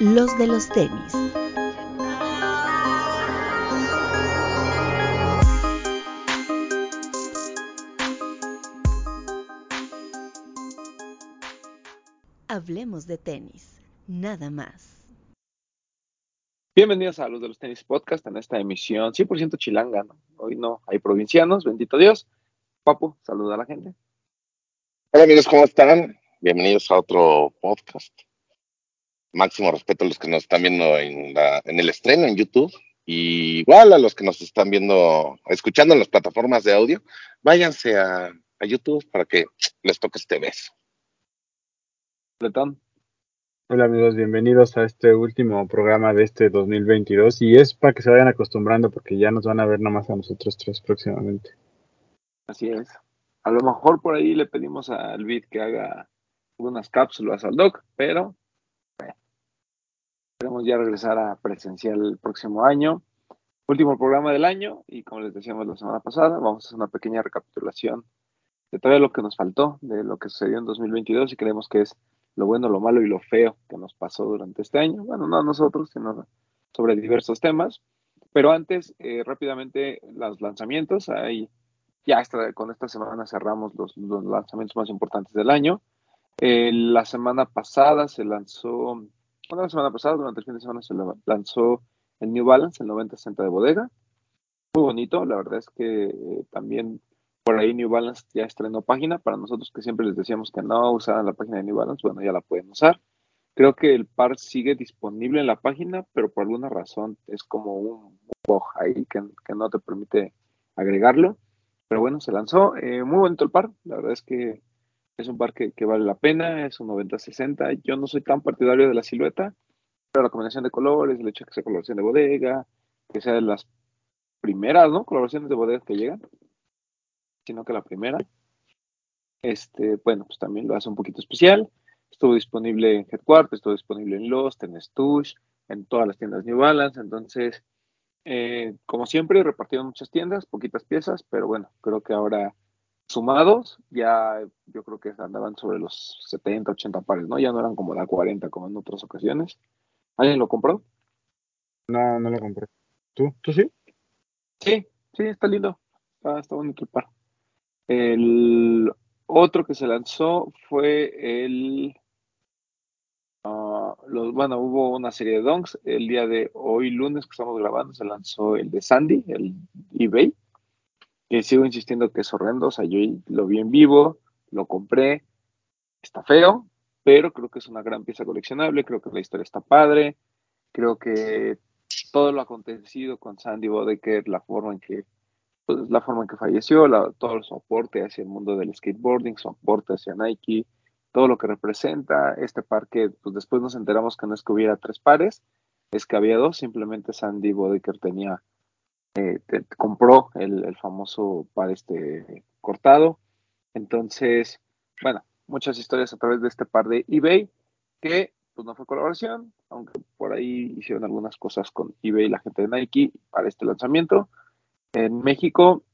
los de los tenis. Hablemos de tenis, nada más. Bienvenidos a los de los tenis podcast en esta emisión 100% chilanga. ¿no? Hoy no hay provincianos, bendito Dios. Papu, saluda a la gente. Hola amigos, ¿cómo están? Bienvenidos a otro podcast. Máximo respeto a los que nos están viendo en, la, en el estreno en YouTube. Y igual a los que nos están viendo, escuchando en las plataformas de audio, váyanse a, a YouTube para que les toque este beso. Letón. Hola amigos, bienvenidos a este último programa de este 2022 y es para que se vayan acostumbrando porque ya nos van a ver nomás a nosotros tres próximamente. Así es. A lo mejor por ahí le pedimos al Bit que haga unas cápsulas al Doc, pero queremos ya regresar a presencial el próximo año. Último programa del año y como les decíamos la semana pasada, vamos a hacer una pequeña recapitulación de todo lo que nos faltó, de lo que sucedió en 2022 y creemos que es lo bueno, lo malo y lo feo que nos pasó durante este año. Bueno, no a nosotros, sino sobre diversos temas. Pero antes, eh, rápidamente, los lanzamientos. Ahí ya con esta semana cerramos los, los lanzamientos más importantes del año. Eh, la semana pasada se lanzó, bueno, la semana pasada, durante el fin de semana se lanzó el New Balance, el 9060 de bodega. Muy bonito, la verdad es que eh, también por ahí New Balance ya estrenó página. Para nosotros que siempre les decíamos que no usaran la página de New Balance, bueno, ya la pueden usar. Creo que el par sigue disponible en la página, pero por alguna razón es como un bug ahí que, no te permite agregarlo. Pero bueno, se lanzó. Eh, muy bonito el par. La verdad es que es un par que, que vale la pena. Es un 90-60. Yo no soy tan partidario de la silueta, pero la combinación de colores, el hecho de que sea coloración de bodega, que sea de las primeras, ¿no? Coloraciones de bodega que llegan, sino que la primera. Este, bueno, pues también lo hace un poquito especial. Estuvo disponible en Headquarters, estuvo disponible en Lost, en Stush, en todas las tiendas New Balance. Entonces, eh, como siempre, repartieron muchas tiendas, poquitas piezas, pero bueno, creo que ahora sumados ya yo creo que andaban sobre los 70, 80 pares, ¿no? Ya no eran como la 40 como en otras ocasiones. ¿Alguien lo compró? No, no lo compré. ¿Tú? ¿Tú sí? Sí, sí, está lindo. Está, está bonito el par. El otro que se lanzó fue el los, bueno, hubo una serie de donks. El día de hoy, lunes, que estamos grabando, se lanzó el de Sandy, el eBay, que sigo insistiendo que es horrendo. O sea, yo lo vi en vivo, lo compré, está feo, pero creo que es una gran pieza coleccionable. Creo que la historia está padre. Creo que todo lo acontecido con Sandy Bodeker, la forma en que pues, la forma en que falleció, todo el soporte hacia el mundo del skateboarding, soporte hacia Nike, todo lo que representa este par que pues después nos enteramos que no es que hubiera tres pares, es que había dos, simplemente Sandy Bodeker tenía, eh, compró el, famoso par este cortado, entonces, bueno, muchas historias a través de este par de eBay, que pues no fue colaboración, aunque por ahí hicieron algunas cosas con eBay la gente de Nike para este lanzamiento. En México,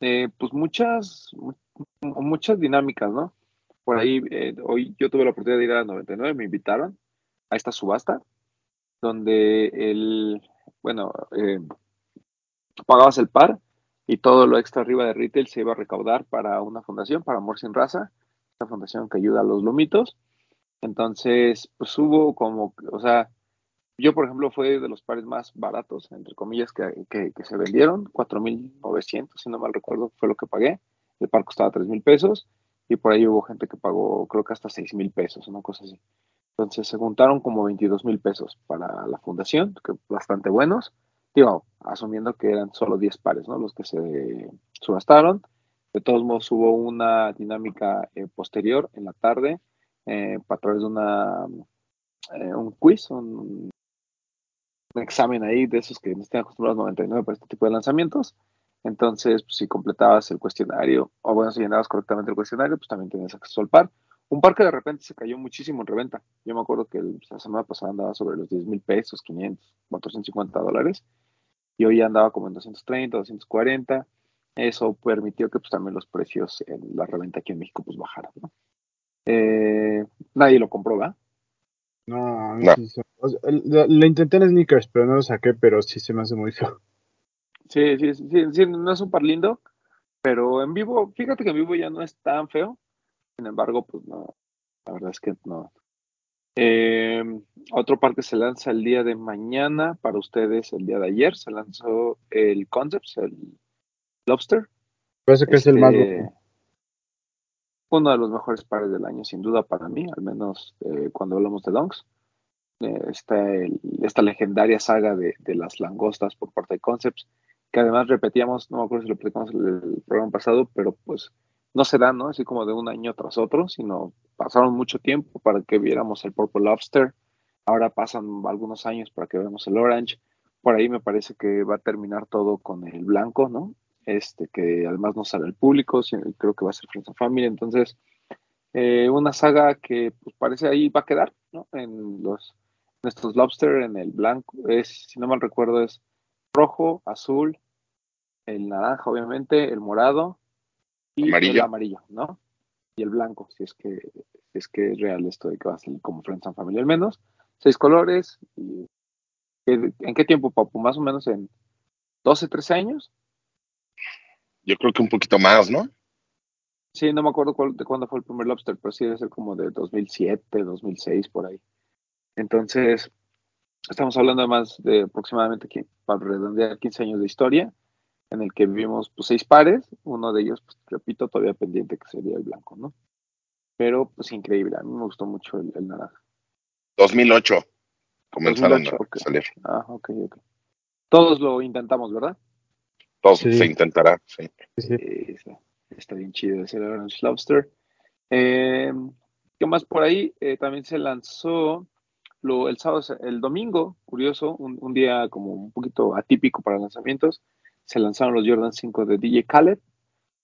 eh, pues muchas, muchas dinámicas, ¿no? por ahí, eh, hoy yo tuve la oportunidad de ir a la 99, me invitaron a esta subasta, donde el, bueno, eh, pagabas el par y todo lo extra arriba de retail se iba a recaudar para una fundación, para Amor Sin Raza, esta fundación que ayuda a los lomitos. Entonces, pues hubo como, o sea, yo por ejemplo fue de los pares más baratos, entre comillas, que, que, que se vendieron, 4.900, si no mal recuerdo, fue lo que pagué. El par costaba 3.000 pesos y por ahí hubo gente que pagó creo que hasta 6 mil pesos, una cosa así. Entonces se juntaron como 22 mil pesos para la fundación, que bastante buenos, digo, asumiendo que eran solo 10 pares, ¿no? Los que se subastaron. De todos modos hubo una dinámica eh, posterior en la tarde eh, a través de una, eh, un quiz, un, examen ahí de esos que no están acostumbrados 99 para este tipo de lanzamientos. Entonces, pues, si completabas el cuestionario, o bueno, si llenabas correctamente el cuestionario, pues también tenías acceso al par. Un par que de repente se cayó muchísimo en reventa. Yo me acuerdo que el, la semana pasada andaba sobre los 10 mil pesos, 500, 450 dólares. Y hoy andaba como en 230, 240. Eso permitió que pues también los precios en la reventa aquí en México pues bajaran, ¿no? Eh, nadie lo compró, ¿verdad? No, a mí No. sí se- o sea, le, le intenté en sneakers, pero no lo saqué, pero sí se me hace muy feo. Sí, sí, sí, sí, sí, no es súper lindo, pero en vivo, fíjate que en vivo ya no es tan feo. Sin embargo, pues no, la verdad es que no. Eh, otro par que se lanza el día de mañana, para ustedes el día de ayer, se lanzó el Concepts, el Lobster. Parece que es el más Este, uno de los mejores pares del año, sin duda para mí, al menos eh, cuando hablamos de Dunks. Eh, está el- esta legendaria saga de, de las langostas por parte de Concepts, que además repetíamos, no me acuerdo si lo platicamos en el programa pasado, pero pues no se da, ¿no? Así como de un año tras otro, sino pasaron mucho tiempo para que viéramos el Purple Lobster. Ahora pasan algunos años para que veamos el Orange. Por ahí me parece que va a terminar todo con el blanco, ¿no? Este, que además no sale al público, sino- creo que va a ser Friends and Family. Entonces, eh, una saga que pues, parece ahí va a quedar, ¿no? En los en estos lobster, en el blanco, es, si no mal recuerdo, es rojo, azul, el naranja, obviamente, el morado y el Amarillo. amarillo, ¿no? Y el blanco, si es que, si es que es real esto de que va a salir como Friends and Family, al menos. Seis colores. Y, ¿En qué tiempo, Papu? Más o menos en 12, 13 años. Yo creo que un poquito más, ¿no? Sí, no me acuerdo cuál- de cuándo fue el primer Lobster, pero sí debe ser como de 2007, 2006, por ahí. Entonces, estamos hablando de más de aproximadamente, para redondear, 15 años de historia, en el que vimos pues, seis pares, uno de ellos, pues, repito, todavía pendiente, que sería el blanco, ¿no? Pero, pues, increíble, a mí me gustó mucho el, el naranja. 2008 comenzaron 2008, a salir. Ah, ok, ok. Todos lo intentamos, ¿verdad? Todos Sí. se intentará, sí. Sí, sí. Eh, está, está bien chido ese Orange Lobster. Eh, ¿Qué más por ahí? Eh, también se lanzó lo, el sábado, el domingo, curioso, un, un día como un poquito atípico para lanzamientos. Se lanzaron los Jordan 5 de DJ Khaled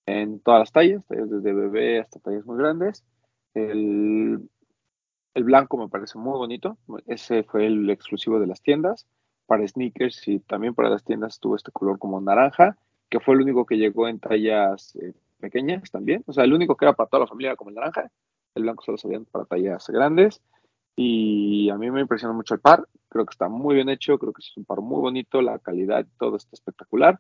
en todas las tallas, desde bebé hasta tallas muy grandes. El, el blanco me parece muy bonito. Ese fue el exclusivo de las tiendas. Para sneakers y también para las tiendas tuvo este color como naranja, que fue el único que llegó en tallas eh, pequeñas también. O sea, el único que era para toda la familia como el naranja. El blanco solo salían para tallas grandes. Y a mí me impresionó mucho el par. Creo que está muy bien hecho. Creo que es un par muy bonito. La calidad, todo está espectacular.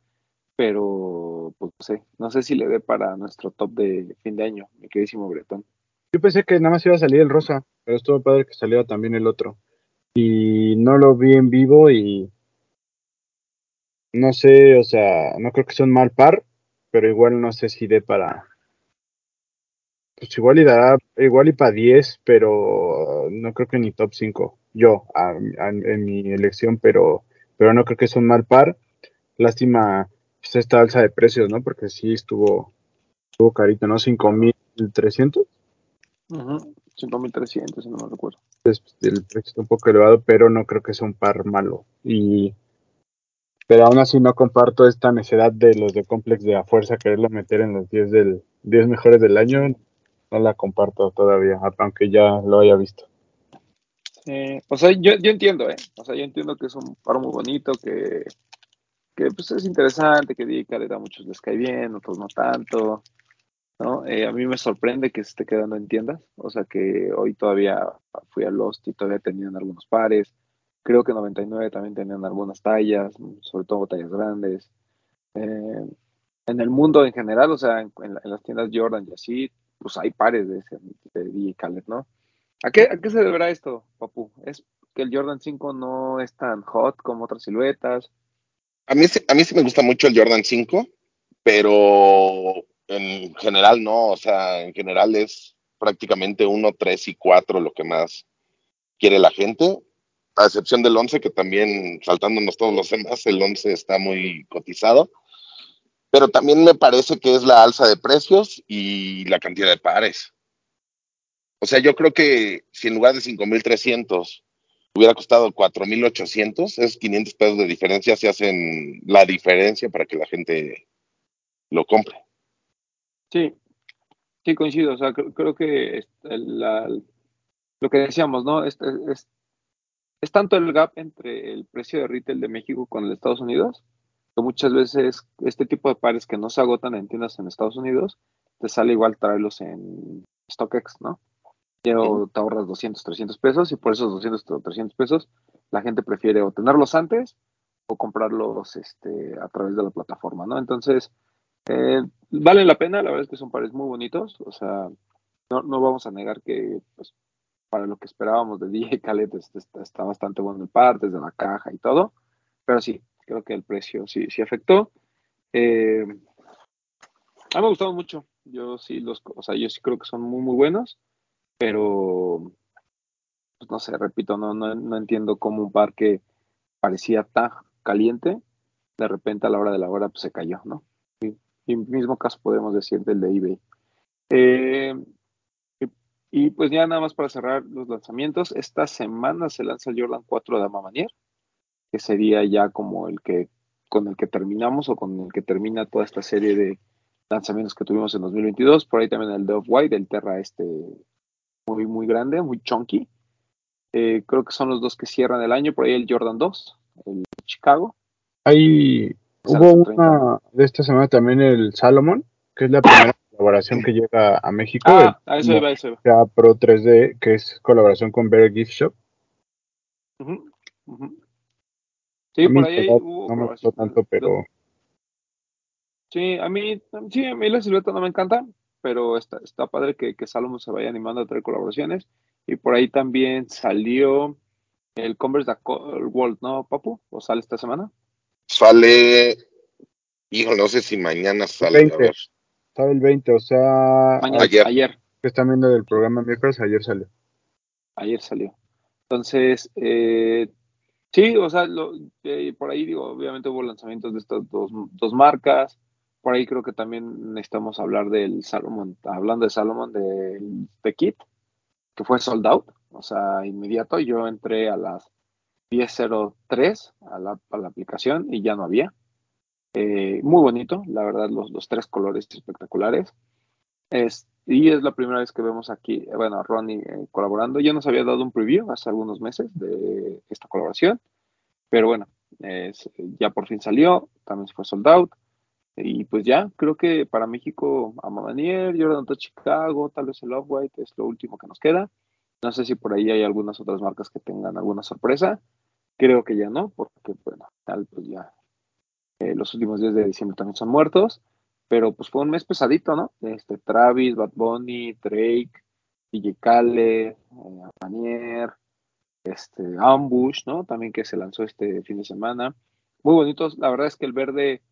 Pero, pues no sé. No sé si le dé para nuestro top de fin de año, mi queridísimo Bretón. Yo pensé que nada más iba a salir el rosa, pero estuvo padre que saliera también el otro. Y no lo vi en vivo y no sé, o sea, no creo que sea un mal par, pero igual no sé si dé para. Pues igual y dará, igual y para 10, pero no creo que ni top 5. Yo, a- a- en mi elección, pero, pero no creo que sea un mal par. Lástima pues, esta alza de precios, ¿no? Porque sí estuvo, estuvo carito, ¿no? 5300. Ujú. 5300, si no me recuerdo. Pues, el precio está un poco elevado, pero no creo que sea un par malo. Y pero aún así no comparto esta necedad de los de Complex de a fuerza quererlo meter en los 10 del 10 mejores del año. No la comparto todavía, aunque ya lo haya visto. Eh, o sea, yo, yo entiendo, ¿eh? O sea, yo entiendo que es un par muy bonito, que, que pues es interesante, que Dick Khaled a muchos les cae bien, otros no tanto, ¿no? Eh, a mí me sorprende que se esté quedando en tiendas, o sea, que hoy todavía fui a Lost y todavía tenían algunos pares, creo que 99 también tenían algunas tallas, sobre todo tallas grandes. Eh, en el mundo en general, o sea, en, en la- en las tiendas Jordan y así, pues hay pares de, ese, de DJ ¿no? ¿A qué, ¿A qué se deberá esto, Papu? ¿Es que el Jordan 5 no es tan hot como otras siluetas? A mí, a mí sí me gusta mucho el Jordan 5, pero en general no, o sea, en general es prácticamente 1, 3 y 4 lo que más quiere la gente, a excepción del 11, que también saltándonos todos los demás, el 11 está muy cotizado, pero también me parece que es la alza de precios y la cantidad de pares. O sea, yo creo que si en lugar de 5.300 hubiera costado 4.800, es 500 pesos de diferencia, se hacen la diferencia para que la gente lo compre. Sí, sí coincido. O sea, creo, que lo que decíamos, ¿no? Es- es tanto el gap entre el precio de retail de México con el de Estados Unidos, que muchas veces este tipo de pares que no se agotan en tiendas en Estados Unidos, te sale igual traerlos en StockX, ¿no? Pero te ahorras 200, 300 pesos y por esos 200 o 300 pesos la gente prefiere o tenerlos antes o comprarlos este, a través de la plataforma, ¿no? Entonces, eh, vale la pena, la verdad es que son pares muy bonitos, o sea, no, no vamos a negar que pues, para lo que esperábamos de DJ Khaled este, está, está, bastante bueno el par, desde la caja y todo, pero sí, creo que el precio sí, sí afectó. Eh, a mí me ha gustado mucho, yo sí los, o sea, yo sí creo que son muy, muy buenos, pero pues, no sé, repito, no, no, no entiendo cómo un par que parecía tan caliente, de repente a la hora de la hora pues, se cayó, ¿no? Y, y mismo caso podemos decir del de eBay. Eh, y, y, pues ya nada más para cerrar los lanzamientos, esta semana se lanza el Jordan 4 de Amamanier, que sería ya como el que con el que terminamos o con el que termina toda esta serie de lanzamientos que tuvimos en 2022. Por ahí también el de Off-White, el Terra este muy, muy grande, muy chunky. Eh, creo que son los dos que cierran el año. Por ahí el Jordan 2, el Chicago. Hay, hubo una de esta semana también el Salomon, que es la primera colaboración que llega a México. Ah, a eso iba, eso iba. Ya Pro 3D, que es colaboración con Bear Gift Shop. Uh -huh, uh -huh. Sí, por ahí hubo no me gustó tanto, pero... Sí, a mí, sí, a mí la silueta no me encanta, pero está, está padre que, que Salomon se vaya animando a traer colaboraciones. Y por ahí también salió el Converse World, ¿no, Papu? ¿O sale esta semana? Sale, hijo, no sé si mañana sale. 20. A ver. Sale el 20, o sea... Mañana, ayer. ayer. Que están viendo del programa miércoles, ayer salió. Ayer salió. Entonces, eh, sí, o sea, lo, eh, por ahí digo, obviamente hubo lanzamientos de estas dos, dos marcas. Por ahí creo que también necesitamos hablar del Salomon, hablando de Salomon, del de Kit, que fue sold out, o sea, inmediato. Yo entré a las 10.03 a la, a la aplicación y ya no había. Eh, muy bonito, la verdad, los, los tres colores espectaculares. Es, y es la primera vez que vemos aquí, bueno, a Ronnie eh, colaborando. Ya nos había dado un preview hace algunos meses de esta colaboración, pero bueno, es, ya por fin salió, también se fue sold out. Y pues ya, creo que para México, Amamanier, Jordan to Chicago, tal vez el Off-White es lo último que nos queda. No sé si por ahí hay algunas otras marcas que tengan alguna sorpresa. Creo que ya no, porque bueno, tal, pues ya eh, los últimos días de diciembre también son muertos. Pero pues fue un mes pesadito, ¿no? Este, Travis, Bad Bunny, Drake, DJ Khaled, eh, este, Ambush, ¿no? También que se lanzó este fin de semana. Muy bonitos. La verdad es que el verde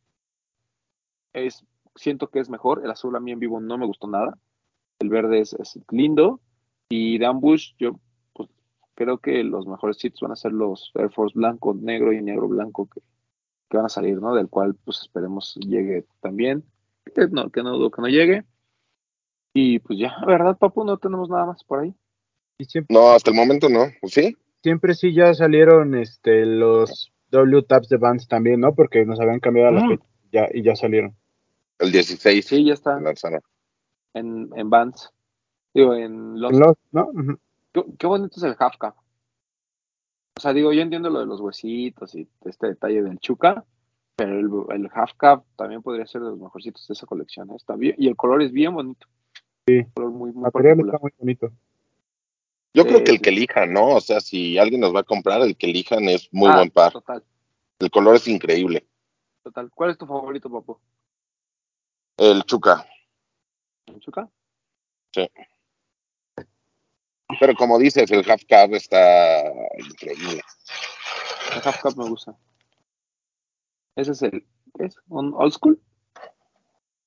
es, siento que es mejor. El azul a mí en vivo no me gustó nada. El verde es, es lindo. Y de Ambush, yo pues, creo que los mejores sitios van a ser los Air Force blanco, negro y negro blanco que, que van a salir, ¿no? Del cual pues esperemos llegue también. Que no, que no dudo que no llegue. Y pues ya, ¿verdad, Papu? No tenemos nada más por ahí. Siempre, no, hasta el momento no. ¿Sí? Siempre sí ya salieron este los W Taps de Vans también, ¿no? Porque nos habían cambiado la fecha ya, y ya salieron. El 16. Sí, ya está. Lanzaron. En, en Vans. Digo, en los. Los, ¿no? Uh -huh. qué, qué, bonito es el half cap. O sea, digo, yo entiendo lo de los huesitos y este detalle del chuca, pero el, el half cap también podría ser de los mejorcitos de esa colección. ¿eh? Está bien, y el color es bien bonito. Sí. color muy, muy material está muy bonito. Yo creo que el que elijan, ¿no? O sea, si alguien nos va a comprar, el que elijan es muy ah, buen par. Total. El color es increíble. Total. ¿Cuál es tu favorito, papu? El Chuca. ¿El Chuca? Sí. Pero como dices, el half cap está increíble. El half cap me gusta. Ese es el, ¿qué es? ¿Un old school?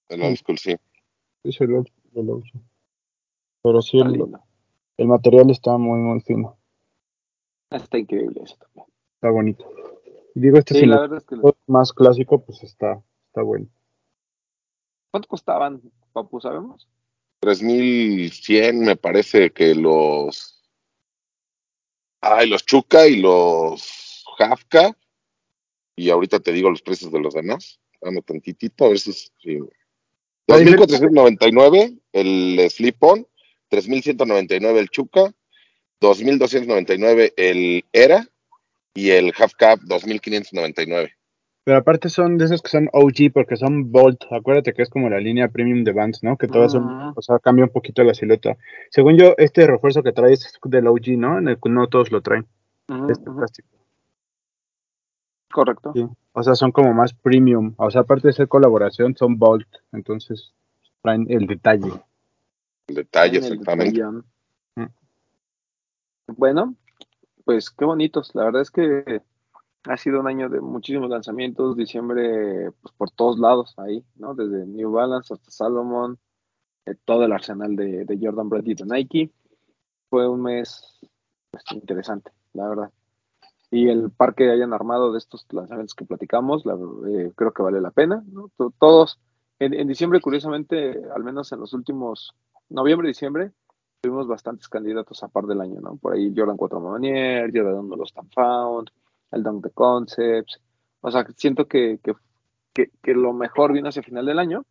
El old school, sí. Es el old school. Pero sí, el, el, material está muy, muy fino. Está increíble eso también. Está bonito. Y digo, este sí, es la verdad es que más clásico, pues está, está bueno. ¿Cuánto costaban, Papu, sabemos? 3100 me parece que los ay los Chuca y los Hafka y ahorita te digo los precios de los demás. Dame tantitito a ver si, si... 2499 el slip on. 3199 el Chuca 2299 el Era y el Half Cap 2599 Pero aparte son de esos que son OG porque son Bolt. Acuérdate que es como la línea premium de Vans, ¿no? Que todas son, Ujú. o sea, cambia un poquito la silueta. Según yo, este refuerzo que traes es del OG, ¿no? En el que no todos lo traen. Este ujú, plástico. Correcto. Sí. O sea, son como más premium. O sea, aparte de ser colaboración, son Bolt. Entonces, traen el detalle. El detalle, En el exactamente. detallón. Mm. Bueno, pues qué bonitos. La verdad es que ha sido un año de muchísimos lanzamientos. Diciembre, pues por todos lados ahí, ¿no? Desde New Balance hasta Salomon, eh, todo el arsenal de, Jordan Brand y de Nike. Fue un mes pues, interesante, la verdad. Y el par que hayan armado de estos lanzamientos que platicamos, la- eh, creo que vale la pena, ¿no? To- Todos, en, en diciembre, curiosamente, al menos en los últimos, noviembre diciembre, tuvimos bastantes candidatos a par del año, ¿no? Por ahí Jordan 4 Manier, Jordan 1 Lost and Found, el Dunk the Concepts. O sea, siento que, que, que, que lo mejor vino hacia final del año.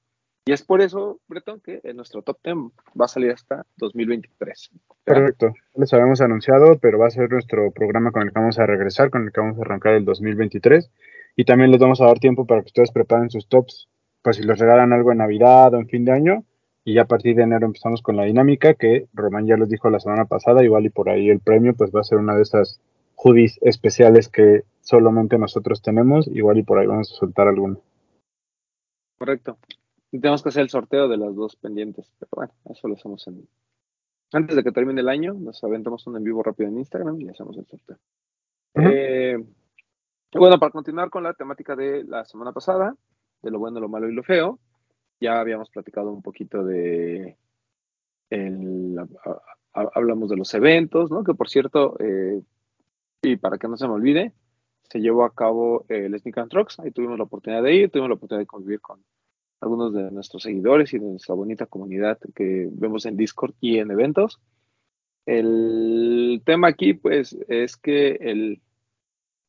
Y es por eso, Breton, que en nuestro top 10 va a salir hasta 2023. ¿verdad? Correcto. Les habíamos anunciado, pero va a ser nuestro programa con el que vamos a regresar, con el que vamos a arrancar el 2023. Y también les vamos a dar tiempo para que ustedes preparen sus tops, por si les regalan algo en Navidad o en fin de año. Y ya a partir de enero empezamos con la dinámica que Román ya les dijo la semana pasada, igual y por ahí el premio pues va a ser una de esas hoodies especiales que solamente nosotros tenemos, igual y por ahí vamos a soltar alguna. Correcto. Y tenemos que hacer el sorteo de las dos pendientes. Pero bueno, eso lo hacemos en. Antes de que termine el año, nos aventamos un en vivo rápido en Instagram y hacemos el sorteo. Eh, bueno, para continuar con la temática de la semana pasada, de lo bueno, lo malo y lo feo, ya habíamos platicado un poquito de. el- a- a- hablamos de los eventos, ¿no? Que por cierto, eh, y para que no se me olvide, se llevó a cabo el Sneak and Trucks. Ahí tuvimos la oportunidad de ir, tuvimos la oportunidad de convivir con algunos de nuestros seguidores y de nuestra bonita comunidad que vemos en Discord y en eventos. El tema aquí, pues, es que el,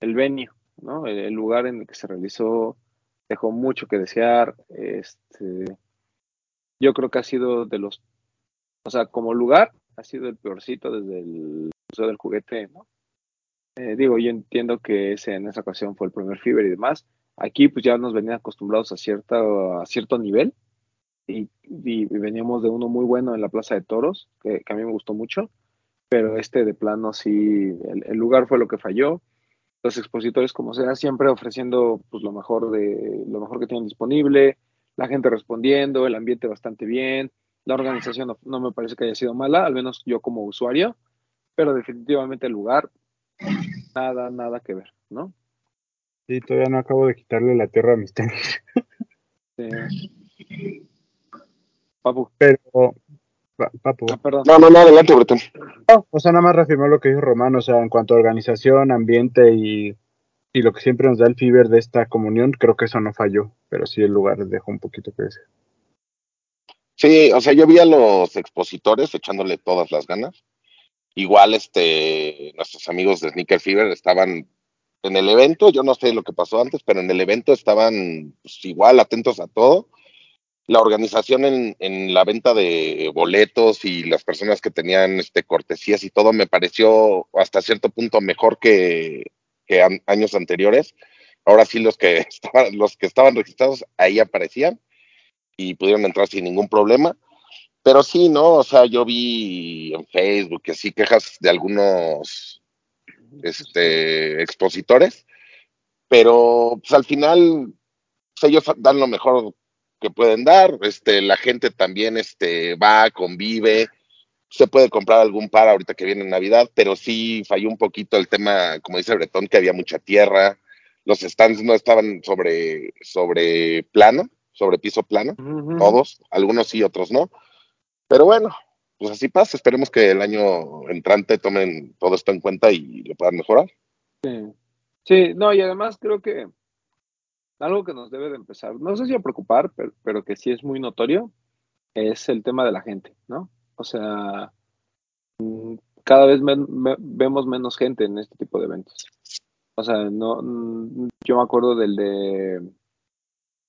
el venue, ¿no? El, el lugar en el que se realizó dejó mucho que desear. Este, yo creo que ha sido de los, o sea, como lugar, ha sido el peorcito desde el Museo del Juguete, ¿no? Eh, digo, yo entiendo que ese en esa ocasión fue el primer Fever y demás. Aquí, pues ya nos venían acostumbrados a, a cierto nivel y, y- veníamos de uno muy bueno en la Plaza de Toros, que, a mí me gustó mucho, pero este de plano sí, el lugar fue lo que falló. Los expositores, como sea, siempre ofreciendo pues lo mejor de lo mejor que tienen disponible, la gente respondiendo, el ambiente bastante bien, la organización no, no me parece que haya sido mala, al menos yo como usuario, pero definitivamente el lugar, nada, nada que ver, ¿no? Sí, todavía no acabo de quitarle la tierra a mis tenis. Eh, Papu, Pero, pa- papu, ah. No, no, no, adelante, Breton. No, o sea, nada más reafirmó lo que dijo Román, o sea, en cuanto a organización, ambiente y, y lo que siempre nos da el Fiber de esta comunión, creo que eso no falló, pero sí el lugar dejó un poquito que desear. Sí, o sea, yo vi a los expositores echándole todas las ganas. Igual, este, nuestros amigos de Sneaker Fever estaban en el evento, yo no sé lo que pasó antes, pero en el evento estaban pues, igual atentos a todo. La organización en, en la venta de boletos y las personas que tenían este, cortesías y todo me pareció hasta cierto punto mejor que, que años anteriores. Ahora sí los que estaban, los que estaban registrados ahí aparecían y pudieron entrar sin ningún problema. Pero sí, ¿no? O sea, yo vi en Facebook que sí quejas de algunos este, expositores, pero pues al final pues, ellos dan lo mejor que pueden dar, este, la gente también este, va, convive, se puede comprar algún par ahorita que viene Navidad, pero sí falló un poquito el tema, como dice Bretón, que había mucha tierra, los stands no estaban sobre, sobre plano, sobre piso plano, todos, algunos sí, otros no, pero bueno, pues así pasa, esperemos que el año entrante tomen todo esto en cuenta y lo puedan mejorar. Sí. Sí, no, y además creo que algo que nos debe de empezar, no sé si a preocupar, pero, pero que sí es muy notorio, es el tema de la gente, ¿no? O sea, mm, cada vez vemos menos gente en este tipo de eventos. O sea, no, mm, yo me acuerdo del de,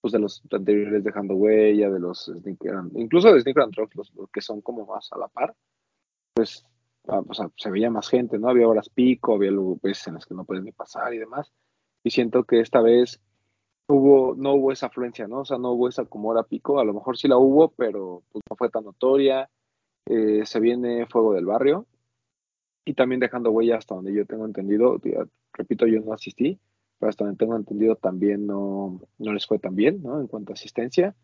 pues de los anteriores dejando huella, de los sneaker, incluso de sneaker and Trucks, los, los que son como más a la par, pues, ah, o sea, se veía más gente, ¿no? Había horas pico, había luego veces en las que no puedes ni pasar y demás. Y siento que esta vez hubo, no hubo esa afluencia, ¿no? O sea, no hubo esa como hora pico, a lo mejor sí la hubo, pero pues, no fue tan notoria. Eh, se viene Fuego del Barrio y también dejando huella hasta donde yo tengo entendido, repito, yo no asistí, pero hasta donde tengo entendido también no, no les fue tan bien, ¿no? En cuanto a asistencia.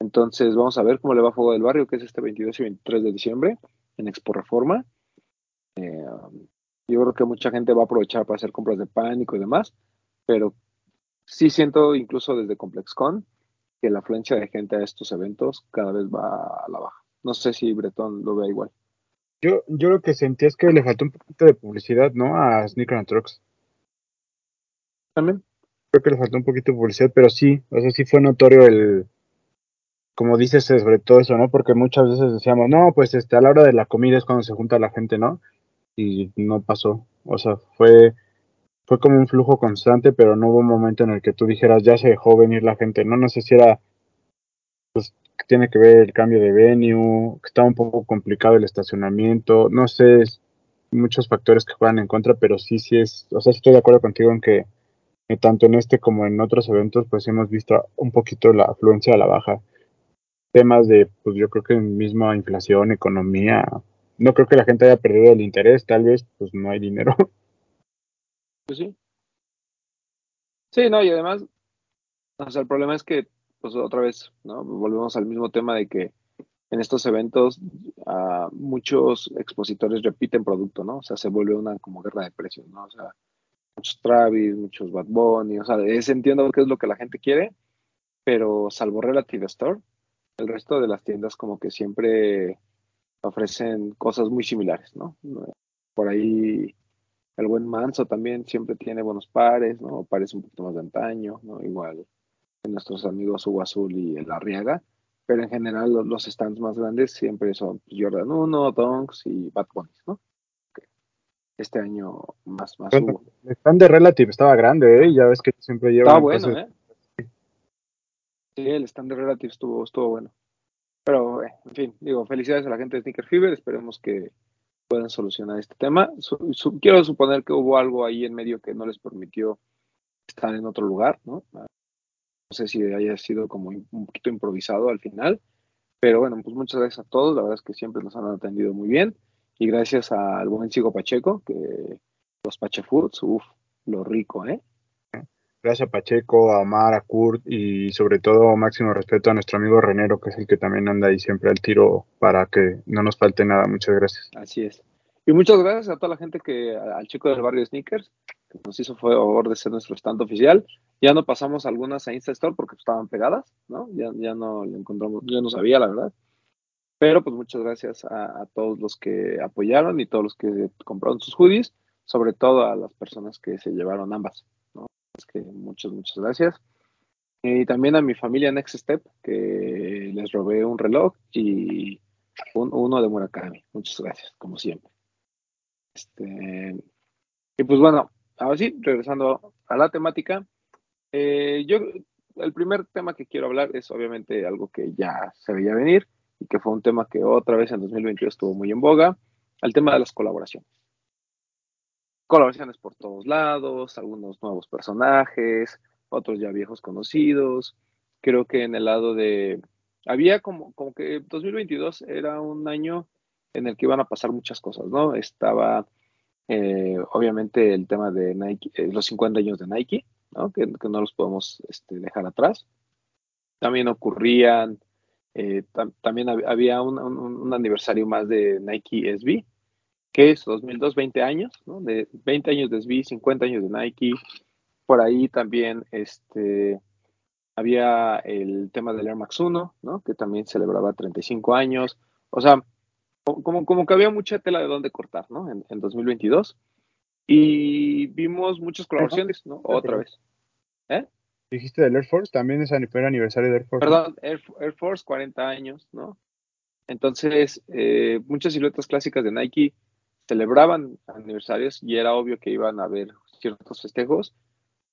Entonces vamos a ver cómo le va Fuego del Barrio, que es este 22 y 23 de diciembre en Expo Reforma. Eh, yo creo que mucha gente va a aprovechar para hacer compras de pánico y demás, pero sí siento incluso desde ComplexCon que la afluencia de gente a estos eventos cada vez va a la baja. No sé si Bretón lo vea igual. Yo, yo lo que sentí es que le faltó un poquito de publicidad, ¿no? A Sneaker and Trucks. También. Creo que le faltó un poquito de publicidad, pero sí, o sea, sí fue notorio el, como dices, sobre todo eso, ¿no? Porque muchas veces decíamos, no, pues este, a la hora de la comida es cuando se junta la gente, ¿no? Y no pasó. O sea, fue, fue como un flujo constante, pero no hubo un momento en el que tú dijeras, ya se dejó venir la gente, ¿no? No sé si era, pues, tiene que ver el cambio de venue, que estaba un poco complicado el estacionamiento, no sé, muchos factores que juegan en contra, pero sí, sí es, o sea, estoy de acuerdo contigo en que, que tanto en este como en otros eventos, pues hemos visto un poquito la afluencia a la baja temas de, pues yo creo que misma inflación, economía, no creo que la gente haya perdido el interés, tal vez pues no hay dinero. Pues sí. Sí, no, y además, o sea, el problema es que, pues otra vez, ¿no? Volvemos al mismo tema de que en estos eventos uh, muchos expositores repiten producto, ¿no? O sea, se vuelve una como guerra de precios, ¿no? O sea, muchos Travis, muchos Bad Bunny, o sea, es, entiendo que es lo que la gente quiere, pero salvo Relative Store, el resto de las tiendas como que siempre ofrecen cosas muy similares, ¿no? Por ahí el buen Manso también siempre tiene buenos pares, ¿no? Pares un poquito más de antaño, ¿no? Igual en nuestros amigos Hugo Azul y el Arriaga, pero en general los, stands más grandes siempre son Jordan 1, Donks y Bad Bunnies, ¿no? Este año más, más Hugo. El stand de Relative estaba grande, ¿eh? Ya ves que siempre lleva... Estaba bueno, ¿eh? Sí, el stand de Relative estuvo, estuvo bueno. Pero, eh, en fin, digo, felicidades a la gente de Sneaker Fever. Esperemos que puedan solucionar este tema. quiero suponer que hubo algo ahí en medio que no les permitió estar en otro lugar, ¿no? No sé si haya sido como un poquito improvisado al final. Pero bueno, pues muchas gracias a todos. La verdad es que siempre nos han atendido muy bien. Y gracias al buen Chico Pacheco, que los Pachefoods, uff, lo rico, ¿eh? Gracias a Pacheco, a Omar, a Kurt y sobre todo máximo respeto a nuestro amigo Renero, que es el que también anda ahí siempre al tiro para que no nos falte nada. Muchas gracias. Así es. Y muchas gracias a toda la gente que, al chico del barrio Sneakers, que nos hizo favor de ser nuestro stand oficial. Ya no pasamos algunas a Insta Store porque estaban pegadas, ¿no? Ya, ya no le encontramos, yo no sabía la verdad. Pero pues muchas gracias a, a todos los que apoyaron y todos los que compraron sus hoodies, sobre todo a las personas que se llevaron ambas que muchas, muchas gracias. Y también a mi familia Next Step, que les robé un reloj y uno de Murakami. Muchas gracias, como siempre. Este, y pues bueno, ahora sí, regresando a la temática. Eh, yo, el primer tema que quiero hablar es obviamente algo que ya se veía venir y que fue un tema que otra vez en 2022 estuvo muy en boga, el tema de las colaboraciones colaboraciones por todos lados, algunos nuevos personajes, otros ya viejos conocidos. Creo que en el lado de... Había como, como que 2022 era un año en el que iban a pasar muchas cosas, ¿no? Estaba eh, obviamente el tema de Nike, eh, los 50 años de Nike, ¿no? Que, no los podemos este, dejar atrás. También ocurrían, eh, también había un, un, aniversario más de Nike SB, ¿qué es? 2002, 20 años, ¿no? De 20 años de SB, 50 años de Nike. Por ahí también este, había el tema del Air Max 1, ¿no? Que también celebraba 35 años. O sea, como, como que había mucha tela de dónde cortar, ¿no? En, 2022. Y vimos muchas colaboraciones, ¿no? Otra vez. ¿Eh? Dijiste del Air Force, también es el aniversario del Air Force. Perdón, Air, Force, 40 años, ¿no? Entonces, eh, muchas siluetas clásicas de Nike celebraban aniversarios y era obvio que iban a haber ciertos festejos,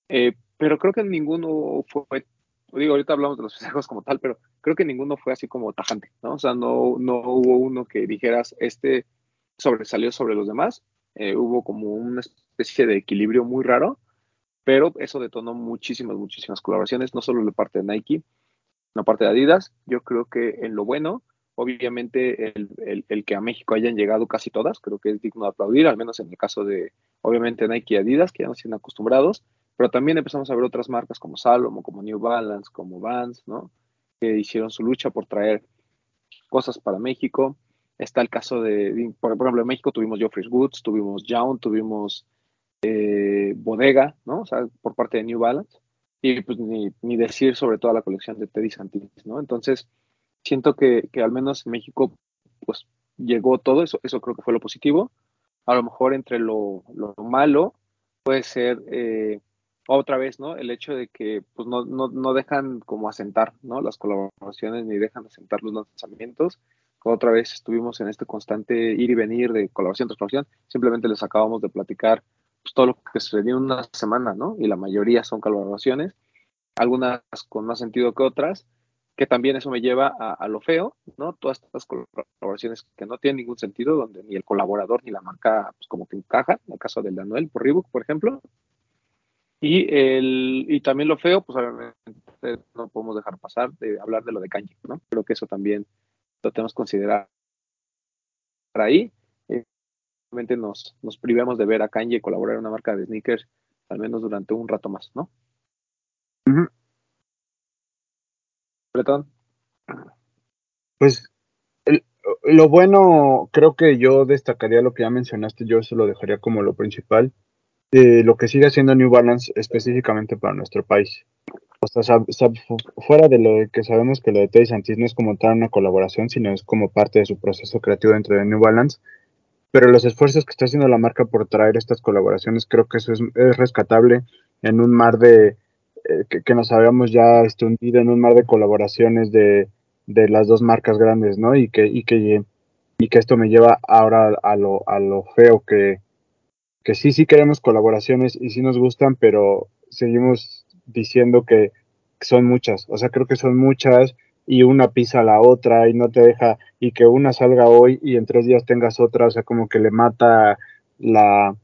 eh, pero creo que ninguno fue, digo, ahorita hablamos de los festejos como tal, pero creo que ninguno fue así como tajante, ¿no? O sea, no, no hubo uno que dijeras, este sobresalió sobre los demás, eh, hubo como una especie de equilibrio muy raro, pero eso detonó muchísimas, muchísimas colaboraciones, no solo de parte de Nike, la parte de Adidas. Yo creo que en lo bueno, obviamente el, el, que a México hayan llegado casi todas, creo que es digno de aplaudir, al menos en el caso de, obviamente, Nike y Adidas, que ya nos tienen acostumbrados, pero también empezamos a ver otras marcas como Salomon, como New Balance, como Vans, ¿no? Que hicieron su lucha por traer cosas para México. Está el caso de, por ejemplo, en México tuvimos Geoffrey's Goods, tuvimos Young, tuvimos eh, Bodega, ¿no? O sea, por parte de New Balance. Y pues ni, ni decir sobre toda la colección de Teddy Santis, ¿no? Entonces, siento que, que, al menos en México, pues llegó todo eso, eso creo que fue lo positivo. A lo mejor entre lo, lo malo puede ser eh, otra vez, ¿no? El hecho de que pues no, no, no, dejan como asentar, ¿no? Las colaboraciones ni dejan asentar los lanzamientos. Otra vez estuvimos en este constante ir y venir de colaboración tras colaboración. Simplemente les acabamos de platicar pues, todo lo que sucedió en una semana, ¿no? Y la mayoría son colaboraciones, algunas con más sentido que otras, que también eso me lleva a, lo feo, ¿no? Todas estas colaboraciones que no tienen ningún sentido, donde ni el colaborador ni la marca, pues como que encaja, en el caso del Anuel por Reebok, por ejemplo. Y, el, y también lo feo, pues obviamente no podemos dejar pasar de hablar de lo de Kanye, ¿no? Creo que eso también lo tenemos que considerar ahí nos, nos privemos de ver a Kanye colaborar en una marca de sneakers al menos durante un rato más, ¿no? Pues lo bueno, creo que yo destacaría lo que ya mencionaste, yo eso lo dejaría como lo principal, de lo que sigue haciendo New Balance específicamente para nuestro país. O sea, fuera de lo que sabemos que lo de Teddy no es como tal una colaboración, sino es como parte de su proceso creativo dentro de New Balance, pero los esfuerzos que está haciendo la marca por traer estas colaboraciones, creo que eso es, rescatable en un mar de, eh, que, nos habíamos ya este, en un mar de colaboraciones de, de, las dos marcas grandes, ¿no? Y que, y que, y que esto me lleva ahora a lo, a lo feo, que, que sí, sí queremos colaboraciones y sí nos gustan, pero seguimos diciendo que son muchas, o sea, creo que son muchas y una pisa a la otra y no te deja, y que una salga hoy y en tres días tengas otra, o sea, como que le mata la,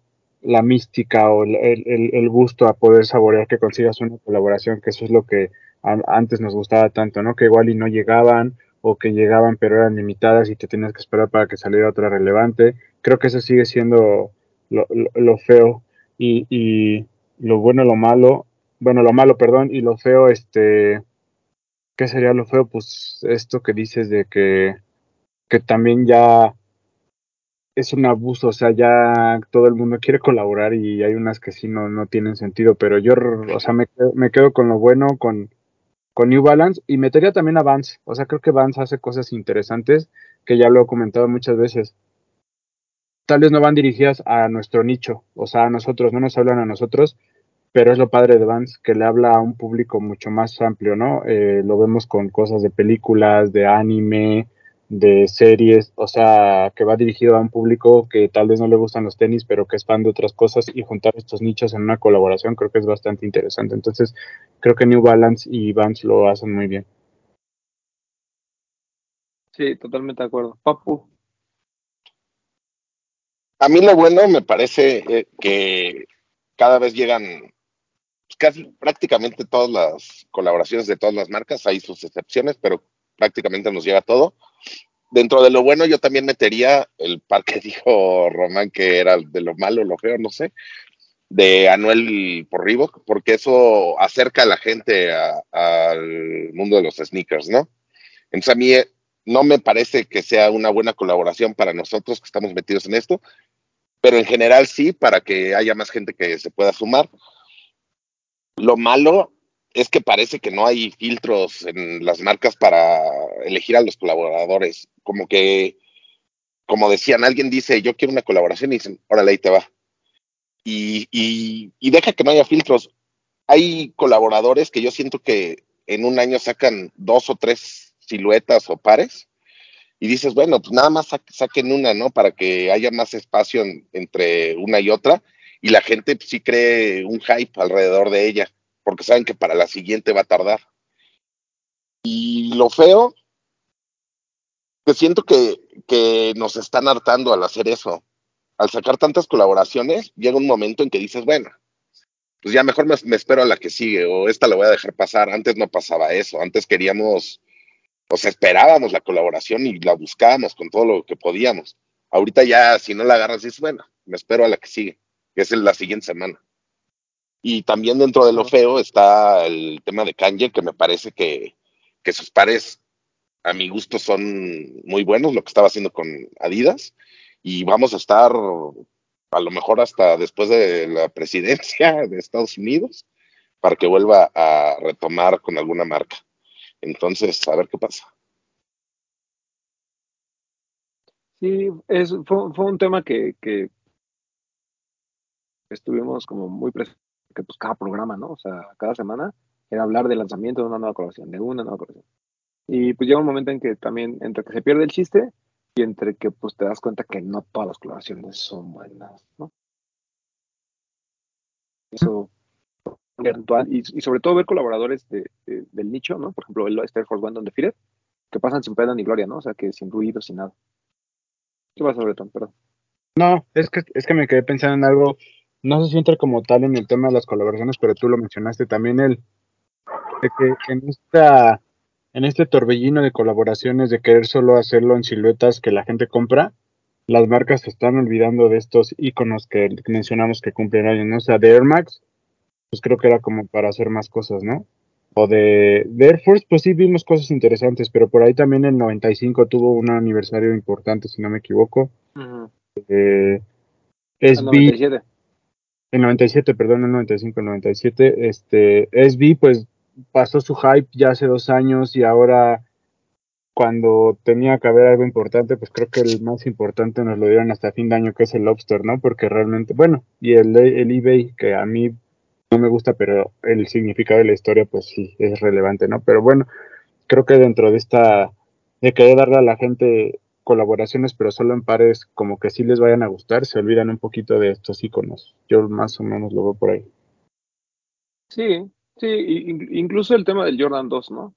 la mística o el, el, gusto a poder saborear que consigas una colaboración, que eso es lo que antes nos gustaba tanto, ¿no? Que igual y no llegaban o que llegaban pero eran limitadas y te tenías que esperar para que saliera otra relevante. Creo que eso sigue siendo lo, lo, feo y, y lo bueno, lo malo, bueno, lo malo, perdón, y lo feo, este, ¿Qué sería lo feo? Pues esto que dices de que, que también ya es un abuso, o sea, ya todo el mundo quiere colaborar y hay unas que sí no, no tienen sentido, pero yo, o sea, me, me quedo con lo bueno, con, con New Balance y metería también a Vans, o sea, creo que Vans hace cosas interesantes que ya lo he comentado muchas veces. Tal vez no van dirigidas a nuestro nicho, o sea, a nosotros, no nos hablan a nosotros, pero es lo padre de Vans, que le habla a un público mucho más amplio, ¿no? Eh, lo vemos con cosas de películas, de anime, de series, o sea, que va dirigido a un público que tal vez no le gustan los tenis, pero que es fan de otras cosas y juntar estos nichos en una colaboración creo que es bastante interesante. Entonces, creo que New Balance y Vans lo hacen muy bien. Sí, totalmente de acuerdo. Papu. A mí lo bueno me parece eh, que cada vez llegan casi prácticamente todas las colaboraciones de todas las marcas, hay sus excepciones, pero prácticamente nos llega todo. Dentro de lo bueno, yo también metería el par que dijo Román que era de lo malo, lo feo, no sé, de Anuel por Reebok, porque eso acerca a la gente al mundo de los sneakers, ¿no? Entonces a mí eh, no me parece que sea una buena colaboración para nosotros que estamos metidos en esto, pero en general sí, para que haya más gente que se pueda sumar. Lo malo es que parece que no hay filtros en las marcas para elegir a los colaboradores. Como que, como decían, alguien dice, yo quiero una colaboración y dicen, órale, ahí te va. Y, y, deja que no haya filtros. Hay colaboradores que yo siento que en un año sacan dos o tres siluetas o pares y dices, bueno, pues nada más saquen una, ¿no? Para que haya más espacio entre una y otra y la gente sí cree un hype alrededor de ella, porque saben que para la siguiente va a tardar. Y lo feo, que siento que, que nos están hartando al hacer eso. Al sacar tantas colaboraciones, llega un momento en que dices, bueno, pues ya mejor me, espero a la que sigue o esta la voy a dejar pasar. Antes no pasaba eso, antes queríamos, o sea, esperábamos la colaboración y la buscábamos con todo lo que podíamos. Ahorita ya, si no la agarras, dices, bueno, me espero a la que sigue, que es la siguiente semana. Y también dentro de lo feo está el tema de Kanye, que me parece que, que sus pares, a mi gusto, son muy buenos, lo que estaba haciendo con Adidas. Y vamos a estar a lo mejor hasta después de la presidencia de Estados Unidos para que vuelva a retomar con alguna marca. Entonces, a ver qué pasa. Sí, es, fue, fue un tema que, que estuvimos como muy presentes, que pues cada programa, ¿no? O sea, cada semana era hablar del lanzamiento de una nueva colaboración, de una nueva colaboración. Y pues llega un momento en que también, entre que se pierde el chiste y entre que pues te das cuenta que no todas las colaboraciones son buenas, ¿no? Eso y, y sobre todo ver colaboradores de, de- del nicho, ¿no? Por ejemplo, el Star Force One on the Fired, que pasan sin pena ni gloria, ¿no? O sea, que sin ruido, sin nada. ¿Qué pasa, Breton? Perdón. No, es que, es que me quedé pensando en algo, no sé si entra como tal en el tema de las colaboraciones, pero tú lo mencionaste también, el de que en esta, en este torbellino de colaboraciones de querer solo hacerlo en siluetas que la gente compra, las marcas se están olvidando de estos iconos que mencionamos que cumplen años, ¿no? O sea, de Air Max, pues creo que era como para hacer más cosas, ¿no? O de, de Air Force, pues sí vimos cosas interesantes, pero por ahí también el 95 tuvo un aniversario importante, si no me equivoco. Eh, El SB, 97. El 97, perdón, el 95, el 97, este, SB pues pasó su hype ya hace dos años y ahora cuando tenía que haber algo importante, pues creo que el más importante nos lo dieron hasta fin de año, que es el Lobster, ¿no? Porque realmente, bueno, y el, el eBay, que a mí no me gusta, pero el significado de la historia, pues sí, es relevante, ¿no? Pero bueno, creo que dentro de esta, de querer darle a la gente colaboraciones, pero solo en pares como que sí les vayan a gustar, se olvidan un poquito de estos iconos. Yo más o menos lo veo por ahí. Sí, sí, incluso el tema del Jordan 2, ¿no?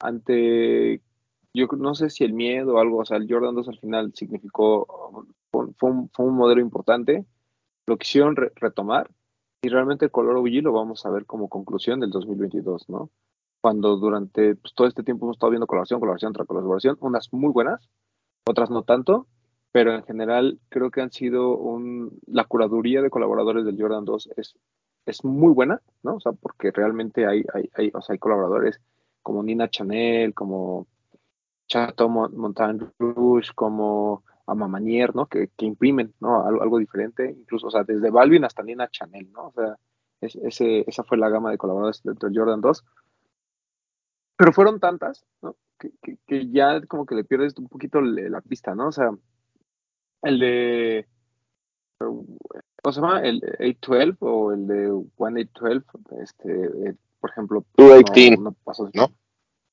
Ante, yo no sé si el miedo o algo, o sea, el Jordan 2 al final significó, fue, un- fue un, modelo importante, lo quisieron re- retomar y realmente el color OG lo vamos a ver como conclusión del 2022, ¿no? Cuando durante pues, todo este tiempo hemos estado viendo colaboración, colaboración tras colaboración, unas muy buenas, otras no tanto, pero en general creo que han sido un, la curaduría de colaboradores del Jordan 2 es, es muy buena, ¿no? O sea, porque realmente hay, hay, o sea, hay colaboradores como Nina Chanel, como Chateau Mon- Montagne Rouge, como Amamanier, ¿no? Que, que imprimen, ¿no? Algo, diferente, incluso, o sea, desde Balvin hasta Nina Chanel, ¿no? O sea, es- ese, esa fue la gama de colaboradores del Jordan 2. Pero fueron tantas, ¿no? Que, que, que ya como que le pierdes un poquito la pista, ¿no? O sea, el de, ¿cómo se llama? El 812 o el de 1812, este, eh, por ejemplo, 218, no, no pasó. ¿no?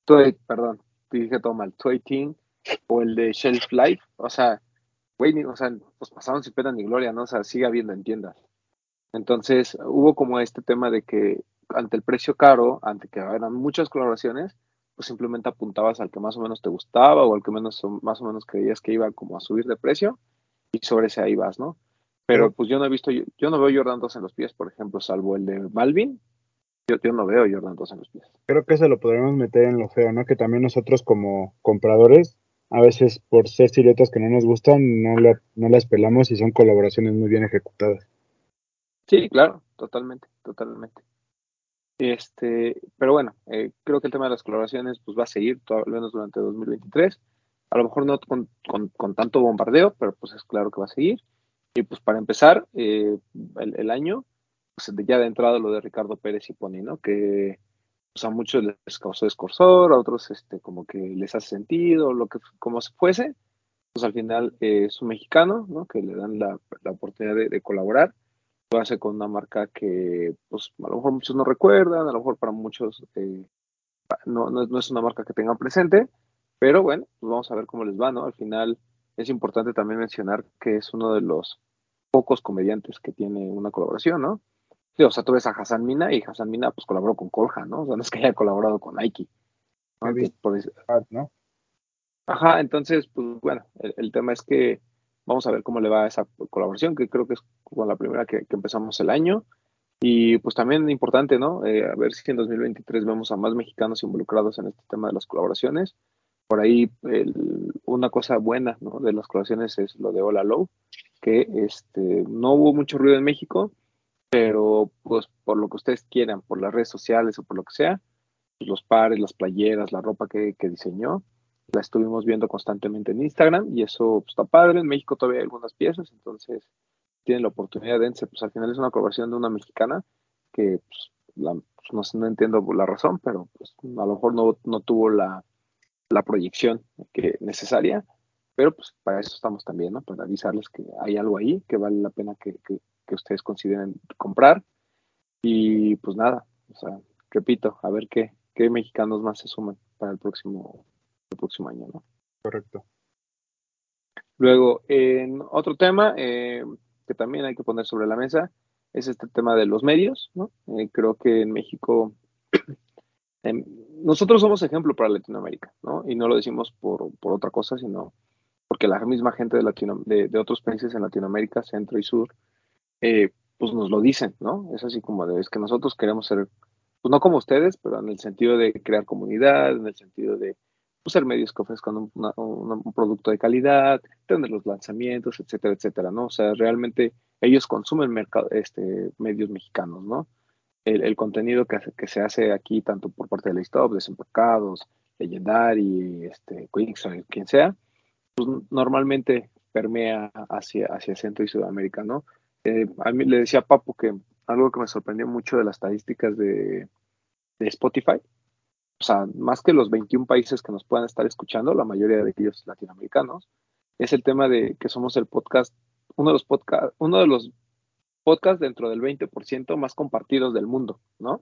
218, perdón, te dije todo mal, 218 o el de Shelf Life, o sea, güey, o sea, pues pasaron sin pena ni gloria, ¿no? O sea, sigue habiendo en tiendas. Entonces, hubo como este tema de que ante el precio caro, ante que eran muchas colaboraciones, pues simplemente apuntabas al que más o menos te gustaba o al que menos más o menos creías que iba como a subir de precio y sobre ese ahí vas, ¿no? Pero pues yo no he visto, yo, yo no veo Jordan 2 en los pies, por ejemplo, salvo el de Balvin, yo, yo no veo Jordan 2 en los pies. Creo que eso lo podríamos meter en lo feo, ¿no? Que también nosotros como compradores, a veces por ser siluetas que no nos gustan, no, la- no las pelamos y son colaboraciones muy bien ejecutadas. Sí, claro, totalmente, totalmente. Este, pero bueno, eh, creo que el tema de las colaboraciones pues va a seguir, todo, al menos durante 2023. A lo mejor no con, tanto bombardeo, pero pues es claro que va a seguir. Y pues para empezar eh, el, año, pues ya de entrada lo de Ricardo Pérez y Pony, ¿no? Que pues, a muchos les causó escorsor, a otros este, como que les hace sentido, lo que como se fuese, pues al final eh, es un mexicano, ¿no? Que le dan la, oportunidad de colaborar lo hace con una marca que pues a lo mejor muchos no recuerdan, a lo mejor para muchos eh, no, no, es- no es una marca que tengan presente, pero bueno, pues vamos a ver cómo les va, ¿no? Al final es importante también mencionar que es uno de los pocos comediantes que tiene una colaboración, ¿no? Sí, o sea, tú ves a Hassan Mina y Hassan Mina pues colaboró con Colja, ¿no? O sea, no es que haya colaborado con Nike. ¿no? Muy bien. Entonces, por eso- ¿no? Ajá, entonces, pues bueno, el, el tema es que vamos a ver cómo le va a esa colaboración, que creo que es con la primera que, que empezamos el año. Y pues también importante, ¿no? Eh, a ver si en 2023 vemos a más mexicanos involucrados en este tema de las colaboraciones. Por ahí una cosa buena, ¿no? De las colaboraciones es lo de Hola Low, que este, no hubo mucho ruido en México, pero pues por lo que ustedes quieran, por las redes sociales o por lo que sea, pues, los pares, las playeras, la ropa que, que diseñó, la estuvimos viendo constantemente en Instagram y eso pues, está padre. En México todavía hay algunas piezas, entonces tienen la oportunidad de, pues al final es una colaboración de una mexicana que pues, pues no, entiendo la razón, pero pues a lo mejor no, no tuvo la, la proyección que necesaria, pero pues para eso estamos también, ¿no? Para avisarles que hay algo ahí que vale la pena que, que, que ustedes consideren comprar. Y pues nada, o sea, repito, a ver qué, qué mexicanos más se suman para el próximo, el próximo año, ¿no? Correcto. Luego, en otro tema eh, que también hay que poner sobre la mesa es este tema de los medios, ¿no? Eh, creo que en México em, nosotros somos ejemplo para Latinoamérica, ¿no? Y no lo decimos por, por otra cosa, sino porque la misma gente de, Latino, de, de, otros países en Latinoamérica, centro y sur, eh, pues nos lo dicen, ¿no? Es así como de, es que nosotros queremos ser pues no como ustedes, pero en el sentido de crear comunidad, en el sentido de pues, ser medios que ofrezcan un, un, producto de calidad, tener los lanzamientos, etcétera, etcétera, ¿no? O sea, realmente ellos consumen mercado, este, medios mexicanos, ¿no? El, el contenido que, que, se hace aquí, tanto por parte de la Stop, Desembarcados, Legendary, este, Quicksand, quien sea, pues normalmente permea hacia, hacia Centro y Sudamérica, ¿no? Eh, a mí le decía a Papu que algo que me sorprendió mucho de las estadísticas de, Spotify, o sea, más que los 21 países que nos puedan estar escuchando, la mayoría de ellos latinoamericanos, es el tema de que somos el podcast, uno de los podcast, uno de los podcasts dentro del 20% más compartidos del mundo, ¿no?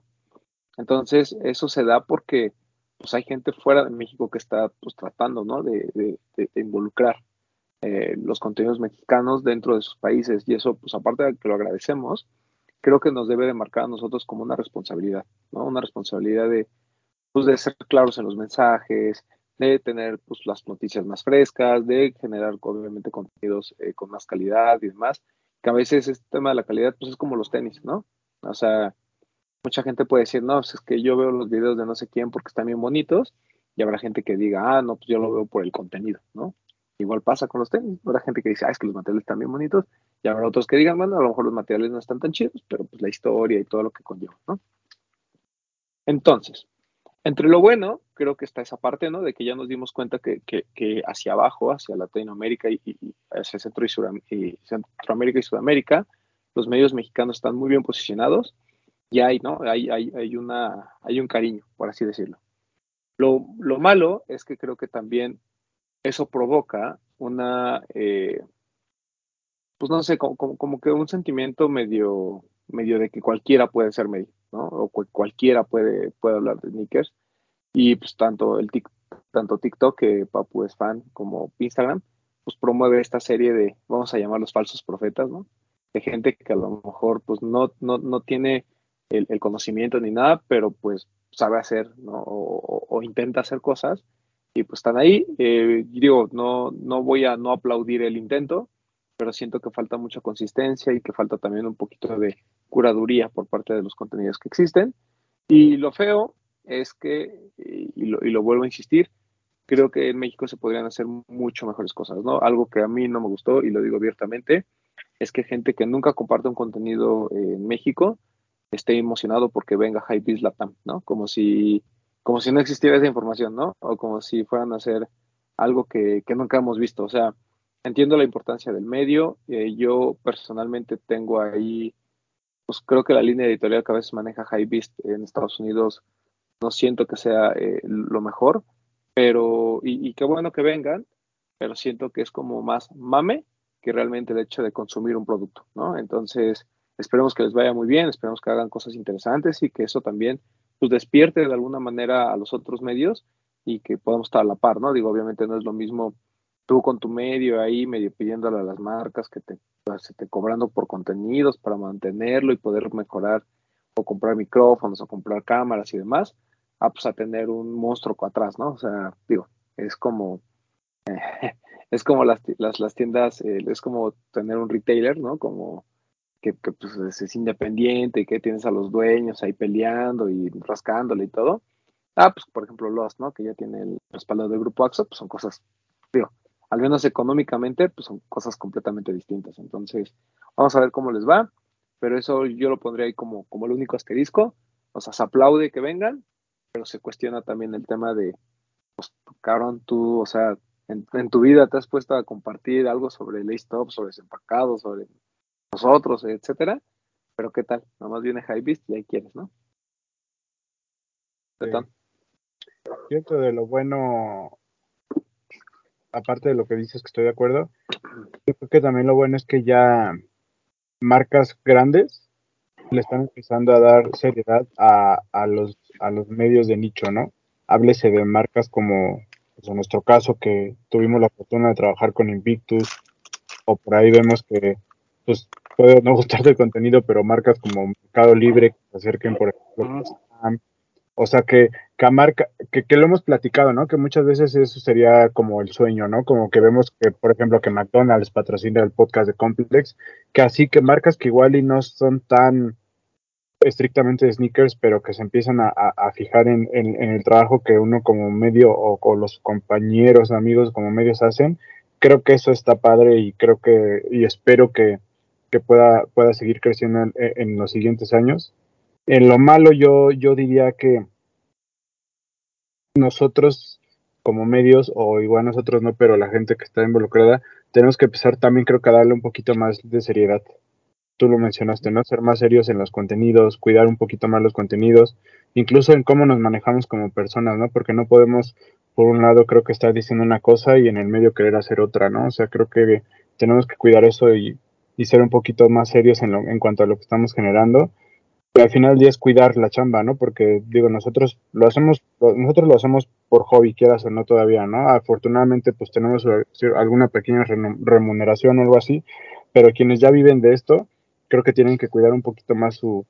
Entonces, eso se da porque pues hay gente fuera de México que está pues tratando, ¿no? De, involucrar eh, los contenidos mexicanos dentro de sus países y eso, pues aparte de que lo agradecemos, creo que nos debe de marcar a nosotros como una responsabilidad, ¿no? Una responsabilidad de, pues, de ser claros en los mensajes, de tener pues, las noticias más frescas, de generar obviamente contenidos eh, con más calidad y demás, que a veces este tema de la calidad pues es como los tenis, ¿no? O sea, mucha gente puede decir, no, pues es que yo veo los videos de no sé quién porque están bien bonitos, y habrá gente que diga, ah, no, pues yo lo veo por el contenido, ¿no? Igual pasa con los tenis, habrá gente que dice, ah, es que los materiales están bien bonitos, y habrá otros que digan, bueno, a lo mejor los materiales no están tan chidos, pero pues la historia y todo lo que conlleva, ¿no? Entonces, entre lo bueno, creo que está esa parte, ¿no? De que ya nos dimos cuenta que, que, hacia abajo, hacia Latinoamérica y, hacia Centro y, y, Centroamérica y Sudamérica, los medios mexicanos están muy bien posicionados y hay, ¿no? Hay, hay, hay, una, hay un cariño, por así decirlo. Lo, lo malo es que creo que también eso provoca una, eh, pues no sé, como, como, que un sentimiento medio, medio de que cualquiera puede ser medio, ¿no? O cualquiera puede, puede hablar de sneakers. Y pues tanto el tanto TikTok, que Papu es fan, como Instagram, pues promueve esta serie de, vamos a llamar los falsos profetas, ¿no? De gente que a lo mejor pues no, no, no tiene el, conocimiento ni nada, pero pues sabe hacer, ¿no? O, intenta hacer cosas y pues están ahí. Eh, digo, no, no voy a no aplaudir el intento, pero siento que falta mucha consistencia y que falta también un poquito de curaduría por parte de los contenidos que existen. Y lo feo es que, y lo, vuelvo a insistir, creo que en México se podrían hacer mucho mejores cosas, ¿no? Algo que a mí no me gustó, y lo digo abiertamente, es que gente que nunca comparte un contenido en México esté emocionado porque venga Hypebeast Latam, ¿no? Como si, como si no existiera esa información, ¿no? O como si fueran a hacer algo que, que nunca hemos visto. O sea, entiendo la importancia del medio. Eh, yo personalmente tengo ahí, pues creo que la línea editorial que a veces maneja Beast en Estados Unidos no siento que sea eh, lo mejor, pero, y, qué bueno que vengan, pero siento que es como más mame que realmente el hecho de consumir un producto, ¿no? Entonces, esperemos que les vaya muy bien, esperemos que hagan cosas interesantes y que eso también pues despierte de alguna manera a los otros medios y que podamos estar a la par, ¿no? Digo, obviamente no es lo mismo tú con tu medio ahí, medio pidiéndole a las marcas que te, pues, te cobrando por contenidos para mantenerlo y poder mejorar o comprar micrófonos o comprar cámaras y demás, a pues a tener un monstruo atrás, ¿no? O sea, digo, es como es como las, las, las tiendas, eh, es como tener un retailer, ¿no? Como que, pues, es, es independiente y que tienes a los dueños ahí peleando y rascándole y todo. Ah, pues por ejemplo Lost, ¿no? Que ya tiene el respaldo del grupo AXO, pues son cosas, digo, al menos económicamente, pues son cosas completamente distintas. Entonces, vamos a ver cómo les va, pero eso yo lo pondría ahí como, como el único asterisco. O sea, se aplaude que vengan, pero se cuestiona también el tema de, pues, cabrón, tú, o sea, en, en tu vida te has puesto a compartir algo sobre el stop, sobre desempacado, sobre nosotros, etcétera, pero qué tal, nomás viene High Beast y ahí quieres, ¿no? Sí. Cierto de lo bueno, aparte de lo que dices que estoy de acuerdo, yo creo que también lo bueno es que ya marcas grandes le están empezando a dar seriedad a, a los, a los medios de nicho, ¿no? Háblese de marcas como, pues en nuestro caso, que tuvimos la fortuna de trabajar con Invictus, o por ahí vemos que, pues, puede no gustarte el contenido, pero marcas como Mercado Libre que se acerquen, por ejemplo. O sea, que, marca, que, que, lo hemos platicado, ¿no? Que muchas veces eso sería como el sueño, ¿no? Como que vemos que, por ejemplo, que McDonald's patrocina el podcast de Complex, que así que marcas que igual y no son tan estrictamente sneakers, pero que se empiezan a, fijar en, el trabajo que uno como medio o, o, los compañeros, amigos como medios hacen, creo que eso está padre y creo que, y espero que, que pueda, pueda seguir creciendo en, en los siguientes años. En lo malo yo, yo diría que nosotros como medios, o igual nosotros no, pero la gente que está involucrada, tenemos que empezar también creo que a darle un poquito más de seriedad. Tú lo mencionaste, ¿no? Ser más serios en los contenidos, cuidar un poquito más los contenidos, incluso en cómo nos manejamos como personas, ¿no? Porque no podemos, por un lado, creo que estar diciendo una cosa y en el medio querer hacer otra, ¿no? O sea, creo que tenemos que cuidar eso y, y ser un poquito más serios en, lo, en cuanto a lo que estamos generando al final del día es cuidar la chamba, ¿no? Porque digo, nosotros lo hacemos, nosotros lo hacemos por hobby, quieras o no todavía, ¿no? Afortunadamente, pues tenemos alguna pequeña remuneración o algo así, pero quienes ya viven de esto, creo que tienen que cuidar un poquito más su,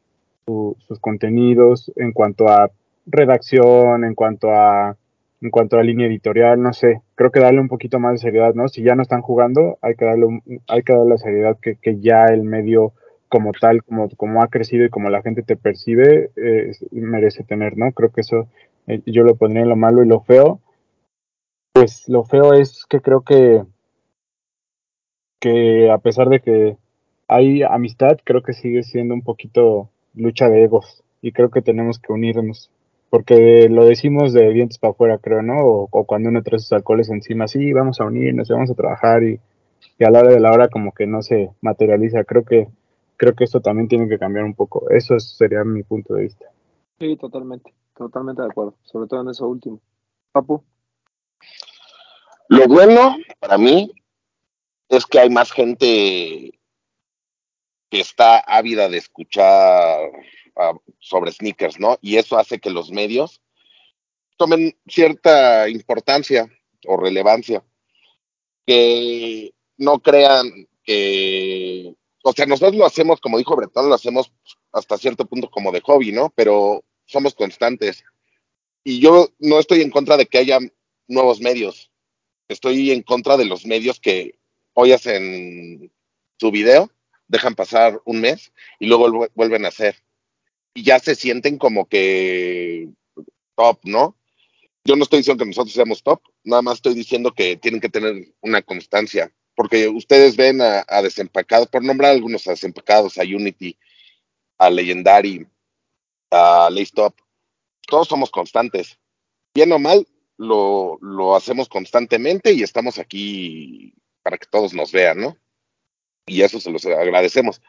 su, sus contenidos en cuanto a redacción, en cuanto a en cuanto a línea editorial, no sé, creo que darle un poquito más de seriedad, ¿no? Si ya no están jugando, hay que darle, hay que darle la seriedad que, que ya el medio como tal, como, como ha crecido y como la gente te percibe, eh, merece tener, ¿no? Creo que eso eh, yo lo pondría en lo malo y lo feo. Pues lo feo es que creo que, que a pesar de que hay amistad, creo que sigue siendo un poquito lucha de egos y creo que tenemos que unirnos. Porque lo decimos de dientes para afuera, creo, ¿no? O, o, cuando uno trae sus alcoholes encima, sí, vamos a unirnos, vamos a trabajar y, y a la hora de la hora como que no se materializa. Creo que creo que esto también tiene que cambiar un poco. Eso sería mi punto de vista. Sí, totalmente, totalmente de acuerdo, sobre todo en eso último. Papu. Lo bueno para mí es que hay más gente que está ávida de escuchar uh, sobre sneakers, ¿no? Y eso hace que los medios tomen cierta importancia o relevancia. Que no crean que o sea, nosotros lo hacemos, como dijo Bretón, lo hacemos hasta cierto punto como de hobby, ¿no? Pero somos constantes. Y yo no estoy en contra de que haya nuevos medios. Estoy en contra de los medios que hoy hacen su video, dejan pasar un mes y luego vuelven a hacer. Y ya se sienten como que top, ¿no? Yo no estoy diciendo que nosotros seamos top, nada más estoy diciendo que tienen que tener una constancia porque ustedes ven a, Desempacados, por nombrar algunos a Desempacados, a Unity, a Legendary, a Laystop, todos somos constantes. Bien o mal, lo, lo hacemos constantemente y estamos aquí para que todos nos vean, ¿no? Y eso se los agradecemos.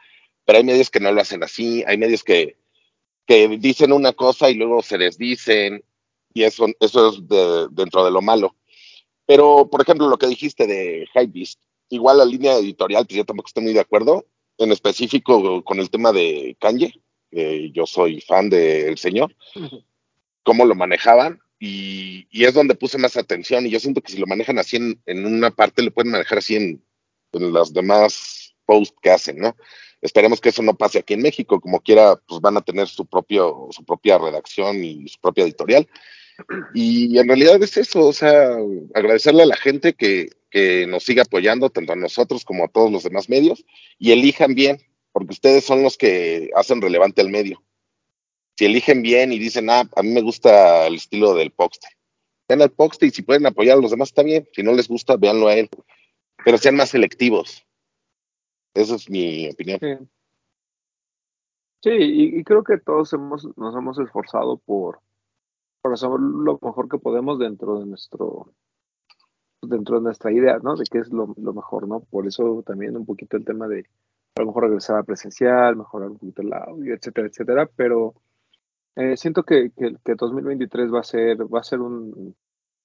Pero hay medios que no lo hacen así, hay medios que, que dicen una cosa y luego se desdicen, y eso, eso es de, dentro de lo malo. Pero, por ejemplo, lo que dijiste de Hypebeast, igual la línea editorial, pues yo tampoco estoy muy de acuerdo, en específico con el tema de Kanye, yo soy fan del señor, cómo lo manejaban, y, y, es donde puse más atención, y yo siento que si lo manejan así en, en una parte, lo pueden manejar así en, en las demás posts que hacen, ¿no? Esperemos que eso no pase aquí en México, como quiera, pues van a tener su, propio, su propia redacción y su propia editorial. Y en realidad es eso, o sea, agradecerle a la gente que, que nos siga apoyando, tanto a nosotros como a todos los demás medios, y elijan bien, porque ustedes son los que hacen relevante al medio. Si eligen bien y dicen, ah, a mí me gusta el estilo del Poxte, vean al Poxte y si pueden apoyar a los demás está bien. Si no les gusta, véanlo a él. Pero sean más selectivos. Esa es mi opinión. Sí, y, y creo que todos hemos, nos hemos esforzado por, por hacer lo mejor que podemos dentro de nuestro dentro de nuestra idea, ¿no? De qué es lo, mejor, ¿no? Por eso también un poquito el tema de a lo mejor regresar a presencial, mejorar un poquito el audio, etcétera, etcétera, pero eh, siento que, que, que 2023 va a ser, va a ser un,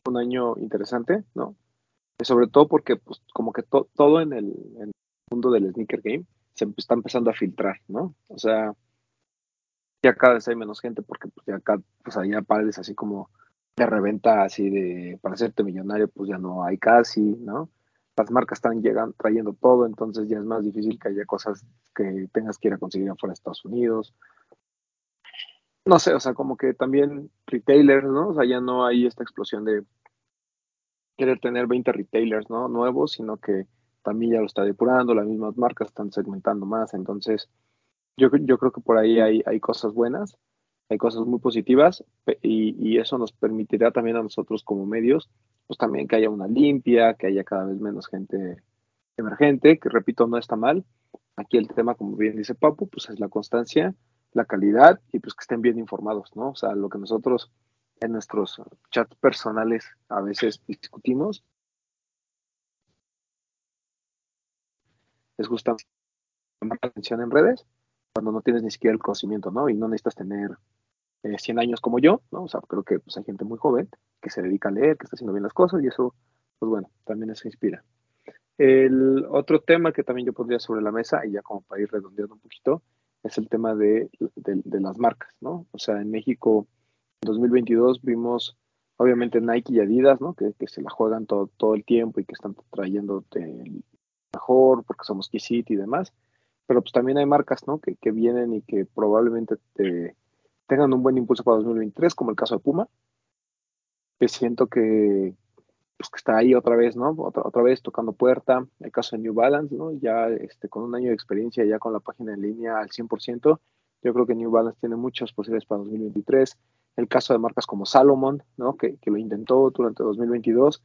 un año interesante, ¿no? Y sobre todo porque pues, como que to- todo en el, mundo del sneaker game se está empezando a filtrar, ¿no? O sea, ya cada vez hay menos gente porque pues ya acá, pues allá pares así como de reventa así de para hacerte millonario, pues ya no hay casi, ¿no? Las marcas están llegando, trayendo todo, entonces ya es más difícil que haya cosas que tengas que ir a conseguir afuera de Estados Unidos. No sé, o sea, como que también retailers, ¿no? O sea, ya no hay esta explosión de querer tener 20 retailers, ¿no? Nuevos, sino que también ya lo está depurando, las mismas marcas están segmentando más, entonces yo, yo creo que por ahí hay, hay cosas buenas, hay cosas muy positivas y, eso nos permitirá también a nosotros como medios, pues también que haya una limpia, que haya cada vez menos gente emergente, que repito, no está mal. Aquí el tema, como bien dice Papu, pues es la constancia, la calidad y pues que estén bien informados, ¿no? O sea, lo que nosotros en nuestros chats personales a veces discutimos es justamente la atención en redes cuando no tienes ni siquiera el conocimiento, ¿no? Y no necesitas tener eh, 100 años como yo, ¿no? O sea, creo que pues, hay gente muy joven que se dedica a leer, que está haciendo bien las cosas y eso, pues bueno, también eso inspira. El otro tema que también yo pondría sobre la mesa, y ya como para ir redondeando un poquito, es el tema de, de, de las marcas, ¿no? O sea, en México, en 2022 vimos, obviamente, Nike y Adidas, ¿no? Que, que se la juegan todo, todo el tiempo y que están trayendo el mejor porque somos Key City y demás. Pero pues también hay marcas, ¿no? Que, que vienen y que probablemente te, tengan un buen impulso para 2023, como el caso de Puma, que siento que, pues, que está ahí otra vez, ¿no? Otra, otra vez tocando puerta. El caso de New Balance, ¿no? Ya este, con un año de experiencia, ya con la página en línea al 100%, yo creo que New Balance tiene muchas posibilidades para 2023. El caso de marcas como Salomon, ¿no? Que, que lo intentó durante 2022,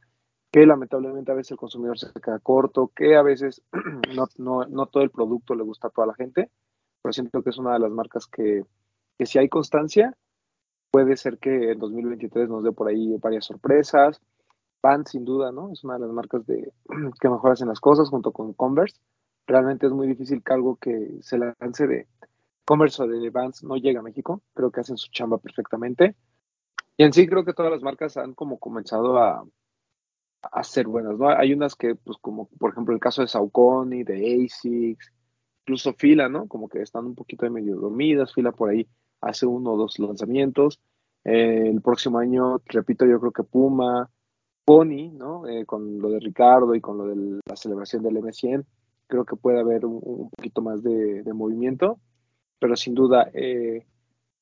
que lamentablemente a veces el consumidor se queda corto, que a veces no, no, todo el producto le gusta a toda la gente, pero siento que es una de las marcas que, que si hay constancia, puede ser que en 2023 nos dé por ahí varias sorpresas. Vans, sin duda, ¿no? Es una de las marcas de, que mejor hacen las cosas junto con Converse. Realmente es muy difícil que algo que se lance de Converse o de Vans no llegue a México. Creo que hacen su chamba perfectamente. Y en sí creo que todas las marcas han como comenzado a, a ser buenas, ¿no? Hay unas que, pues como por ejemplo el caso de Saucony, de ASICS, incluso Fila, ¿no? Como que están un poquito de medio dormidas. Fila por ahí hace uno o dos lanzamientos. Eh, el próximo año, repito, yo creo que Puma, Pony, ¿no? Eh, con lo de Ricardo y con lo de la celebración del M100, creo que puede haber un, un poquito más de, movimiento, pero sin duda, eh,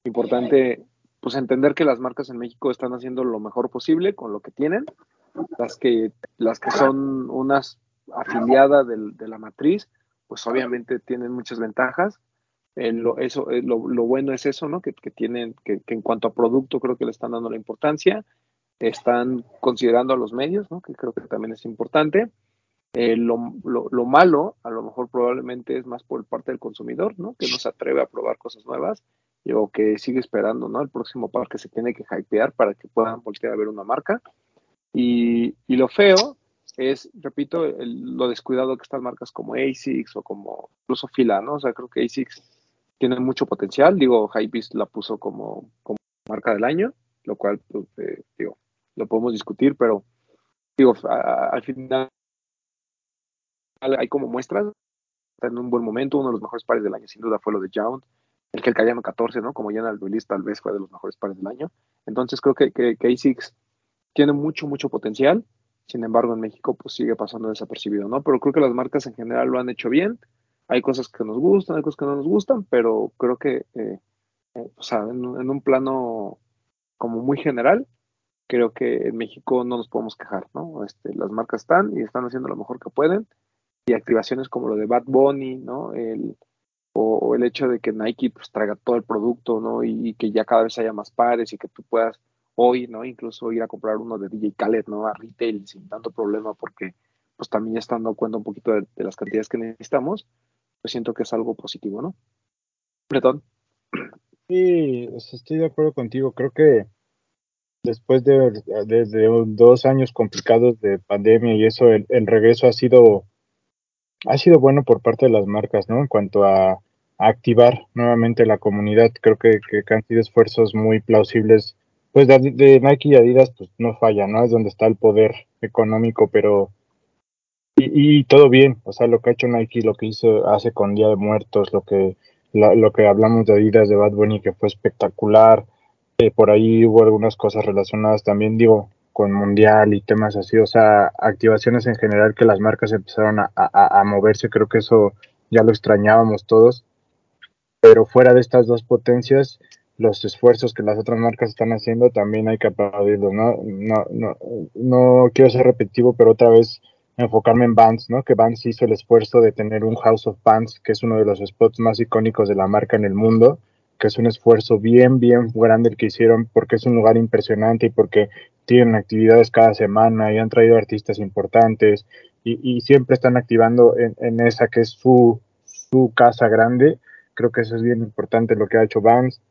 importante, pues entender que las marcas en México están haciendo lo mejor posible con lo que tienen, las que, las que son unas afiliadas de la matriz, pues obviamente tienen muchas ventajas, lo, eso, eh, lo, bueno es eso, ¿no? Que, tienen, que, que, en cuanto a producto creo que le están dando la importancia, están considerando a los medios, ¿no? Que creo que también es importante. Eh, lo, lo, lo, malo, a lo mejor probablemente es más por parte del consumidor, ¿no? Que no se atreve a probar cosas nuevas o que sigue esperando, ¿no? El próximo par que se tiene que hypear para que puedan voltear a ver una marca. Y, lo feo es, repito, el, lo descuidado que están marcas como ASICS o como incluso Fila, ¿no? O sea, creo que ASICS tiene mucho potencial. Digo, Hypebeast la puso como, como marca del año, lo cual, pues, eh, digo, lo podemos discutir, pero digo, al final hay como muestras, está en un buen momento, uno de los mejores pares del año sin duda fue lo de Jound, el que el Cayano 14, ¿no? Como ya en el release tal vez fue de los mejores pares del año. Entonces creo que, que, que ASICS tiene mucho, mucho potencial, sin embargo en México pues sigue pasando desapercibido, ¿no? Pero creo que las marcas en general lo han hecho bien, hay cosas que nos gustan, hay cosas que no nos gustan, pero creo que, eh, eh, o sea, en, en un plano como muy general, creo que en México no nos podemos quejar, ¿no? Este, las marcas están y están haciendo lo mejor que pueden y activaciones como lo de Bad Bunny, ¿no? El, o, el hecho de que Nike pues traiga todo el producto, ¿no? Y, que ya cada vez haya más pares y que tú puedas hoy, ¿no? Incluso ir a comprar uno de DJ Khaled, ¿no? A retail sin tanto problema porque pues también ya están dando cuenta un poquito de, las cantidades que necesitamos, pues siento que es algo positivo, ¿no? Bretón. Sí, estoy de acuerdo contigo. Creo que después de, dos años complicados de pandemia y eso, el, regreso ha sido, ha sido bueno por parte de las marcas, ¿no? En cuanto a, activar nuevamente la comunidad, creo que, que, han sido esfuerzos muy plausibles. Pues de, Nike y Adidas, pues no falla, ¿no? Es donde está el poder económico, pero y, todo bien, o sea, lo que ha hecho Nike, lo que hizo hace con Día de Muertos, lo que lo que hablamos de Adidas de Bad Bunny que fue espectacular, eh, por ahí hubo algunas cosas relacionadas también, digo, con Mundial y temas así, o sea, activaciones en general que las marcas empezaron a, a moverse, creo que eso ya lo extrañábamos todos, pero fuera de estas dos potencias, los esfuerzos que las otras marcas están haciendo también hay que aplaudirlos, ¿no? No, no, no quiero ser repetitivo, pero otra vez enfocarme en Vans, ¿no? Que Vans hizo el esfuerzo de tener un House of Vans, que es uno de los spots más icónicos de la marca en el mundo, que es un esfuerzo bien, bien grande el que hicieron porque es un lugar impresionante y porque tienen actividades cada semana y han traído artistas importantes y, siempre están activando en, esa que es su, su casa grande. Creo que eso es bien importante lo que ha hecho Vans.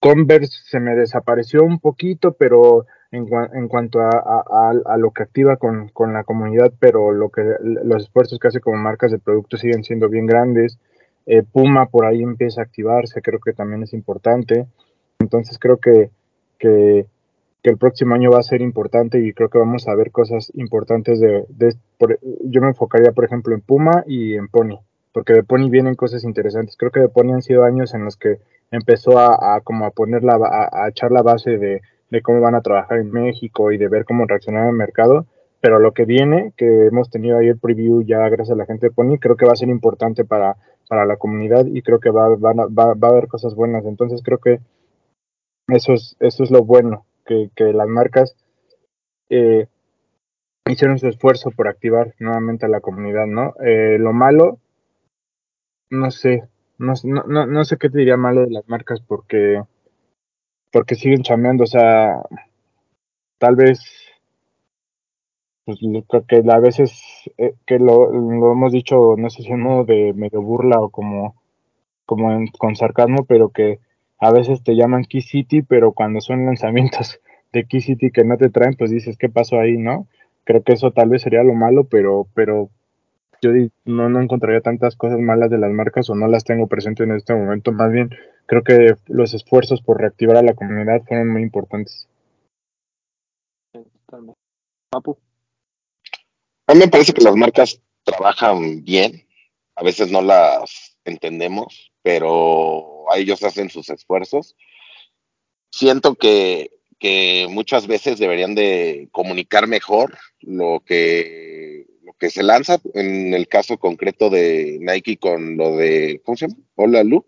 Converse se me desapareció un poquito, pero en, en cuanto a, lo que activa con, la comunidad, pero lo que los esfuerzos que hace como marcas de productos siguen siendo bien grandes. Eh, Puma por ahí empieza a activarse, creo que también es importante. Entonces creo que, el próximo año va a ser importante y creo que vamos a ver cosas importantes de, de yo me enfocaría por ejemplo en Puma y en Pony, porque de Pony vienen cosas interesantes. Creo que de Pony han sido años en los que empezó a, como a poner la, a, a echar la base de de cómo van a trabajar en México y de ver cómo reaccionar el mercado. Pero lo que viene, que hemos tenido ahí el preview ya gracias a la gente de Pony, creo que va a ser importante para, para la comunidad y creo que va, va, va, va a haber cosas buenas. Entonces creo que eso es, eso es lo bueno, que, que las marcas eh, hicieron su esfuerzo por activar nuevamente a la comunidad, ¿no? Eh, lo malo, no sé, no, no, no sé qué te diría malo de las marcas porque porque siguen chameando, o sea, tal vez, pues que a veces eh, que lo, lo, hemos dicho, no sé si en modo de medio burla o como, como con sarcasmo, pero que a veces te llaman Key City, pero cuando son lanzamientos de Key City que no te traen, pues dices, ¿qué pasó ahí, no? Creo que eso tal vez sería lo malo, pero, pero yo no, no encontraría tantas cosas malas de las marcas o no las tengo presente en este momento, más bien creo que los esfuerzos por reactivar a la comunidad fueron muy importantes. A mí me parece que las marcas trabajan bien, a veces no las entendemos, pero ellos hacen sus esfuerzos. Siento que, que muchas veces deberían de comunicar mejor lo que, que se lanza, en el caso concreto de Nike con lo de, ¿cómo se llama? Hola Lu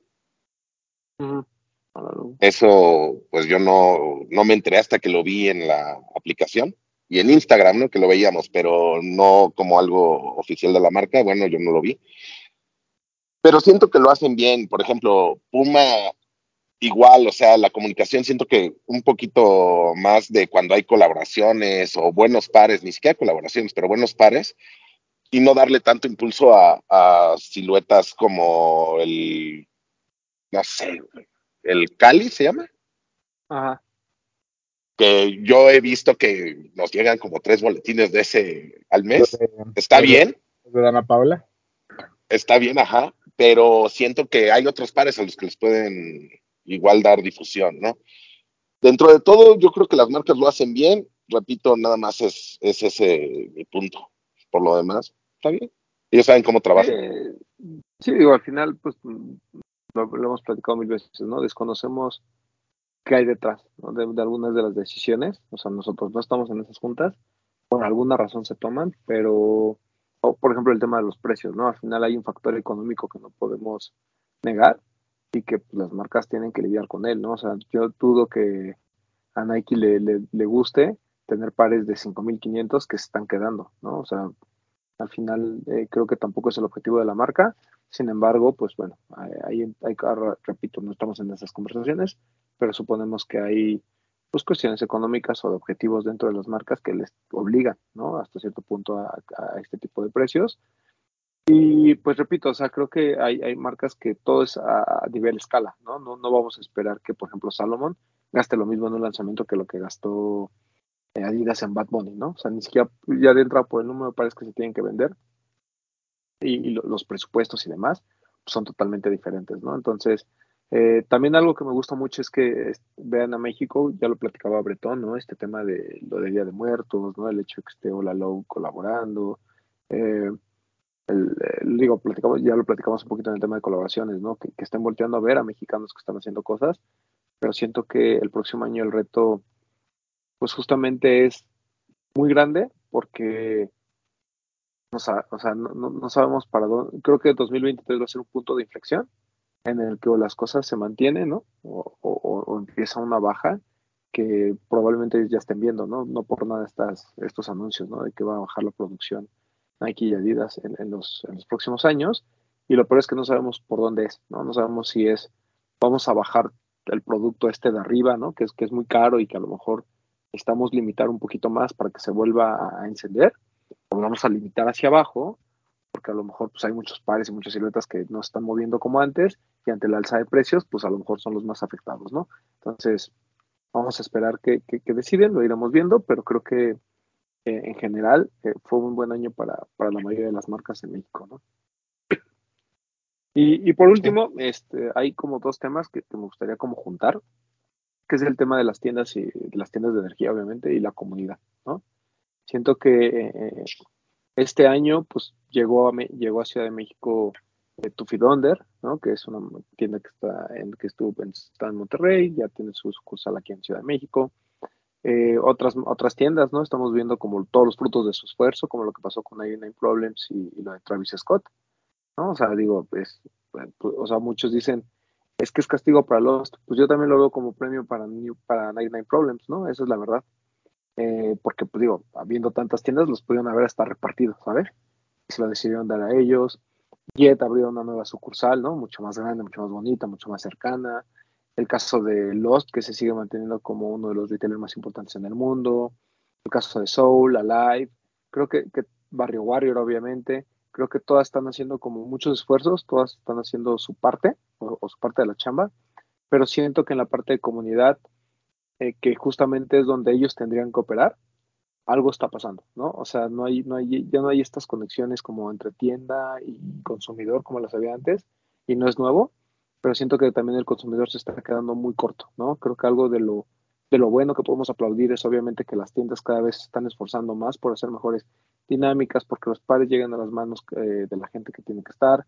eso, pues yo no, no me enteré hasta que lo vi en la aplicación y en Instagram, ¿no? Que lo veíamos, pero no como algo oficial de la marca. Bueno, yo no lo vi. Pero siento que lo hacen bien. Por ejemplo, Puma, igual, o sea, la comunicación, siento que un poquito más de cuando hay colaboraciones o buenos pares, ni siquiera colaboraciones, pero buenos pares, y no darle tanto impulso a, a siluetas como el no sé, el Cali se llama. Ajá. Que yo he visto que nos llegan como tres boletines de ese al mes. Está bien. ¿De Ana Paula? Está bien, ajá. Pero siento que hay otros pares a los que les pueden igual dar difusión, ¿no? Dentro de todo, yo creo que las marcas lo hacen bien. Repito, nada más es, es ese punto. Por lo demás, está bien. Ellos saben cómo trabajan. Eh, sí, digo, al final, pues lo, hemos platicado mil veces, ¿no? Desconocemos qué hay detrás de, algunas de las decisiones. O sea, nosotros no estamos en esas juntas, por alguna razón se toman, pero, por ejemplo, el tema de los precios, ¿no? Al final hay un factor económico que no podemos negar y que pues, las marcas tienen que lidiar con él, ¿no? O sea, yo dudo que a Nike le, le, le guste tener pares de 5.500 que se están quedando, ¿no? O sea, Al final eh, creo que tampoco es el objetivo de la marca. Sin embargo, pues bueno, ahí, hay, repito, no estamos en esas conversaciones, pero suponemos que hay pues cuestiones económicas o de objetivos dentro de las marcas que les obligan, ¿no? Hasta cierto punto a, este tipo de precios. Y pues repito, o sea, creo que hay, hay marcas que todo es a, nivel escala, ¿no? ¿no? No vamos a esperar que, por ejemplo, Salomon gaste lo mismo en un lanzamiento que lo que gastó eh, Adidas en Bad Bunny, ¿no? O sea, ni siquiera ya de entrada por el número pares que se tienen que vender y, los presupuestos y demás son totalmente diferentes, ¿no? Entonces, eh, también algo que me gusta mucho es que vean a México, ya lo platicaba Bretón, ¿no? Este tema de lo de Día de Muertos, ¿no? El hecho de que esté Hola Low colaborando. Eh, el, digo, platicamos, ya lo platicamos un poquito en el tema de colaboraciones, ¿no? Que, estén volteando a ver a mexicanos que están haciendo cosas, pero siento que el próximo año el reto pues justamente es muy grande porque o sea, no, sabemos para dónde. Creo que 2023 va a ser un punto de inflexión en el que las cosas se mantienen, ¿no? O, empieza una baja que probablemente ya estén viendo, ¿no? No por nada estas, estos anuncios, ¿no? De que va a bajar la producción Nike y Adidas en, los, en los próximos años. Y lo peor es que no sabemos por dónde es, ¿no? No sabemos si es, vamos a bajar el producto este de arriba, ¿no? Que es, que es muy caro y que a lo mejor estamos limitar un poquito más para que se vuelva a encender, o vamos a limitar hacia abajo, porque a lo mejor pues, hay muchos pares y muchas siluetas que no están moviendo como antes, y ante la alza de precios, pues a lo mejor son los más afectados, ¿no? Entonces, vamos a esperar que, que, deciden, lo iremos viendo, pero creo que eh, en general eh, fue un buen año para, para, la mayoría de las marcas en México, ¿no? Y, y por último, este, hay como dos temas que, que me gustaría como juntar que es el tema de las tiendas y de las tiendas de energía, obviamente, y la comunidad, ¿no? Siento que eh, este año, pues, llegó a, llegó a Ciudad de México Tufi Donder, ¿no? Que es una tienda que está en, que estuvo en, está en Monterrey, ya tiene su sucursal aquí en Ciudad de México. Eh, otras, otras tiendas, ¿no? Estamos viendo como todos los frutos de su esfuerzo, como lo que pasó con 99 Problems y, lo de Travis Scott, ¿no? O sea, digo, pues, o sea, muchos dicen, es que es castigo para Lost. Pues yo también lo veo como premio para, para Night Nine Problems, ¿no? Esa es la verdad. Eh, porque, pues digo, habiendo tantas tiendas, los pudieron haber hasta repartido, ¿sabes? Se lo decidieron dar a ellos. Jet abrió una nueva sucursal, ¿no? Mucho más grande, mucho más bonita, mucho más cercana. El caso de Lost, que se sigue manteniendo como uno de los retailers más importantes en el mundo. El caso de Soul, Alive. Creo que, que Barrio Warrior, obviamente creo que todas están haciendo como muchos esfuerzos, todas están haciendo su parte o, su parte de la chamba, pero siento que en la parte de comunidad, eh, que justamente es donde ellos tendrían que operar, algo está pasando, ¿no? O sea, no hay, no hay, ya no hay estas conexiones como entre tienda y consumidor como las había antes, y no es nuevo, pero siento que también el consumidor se está quedando muy corto, ¿no? Creo que algo de lo, de lo bueno que podemos aplaudir es obviamente que las tiendas cada vez se están esforzando más por hacer mejores dinámicas, porque los pares llegan a las manos eh, de la gente que tiene que estar.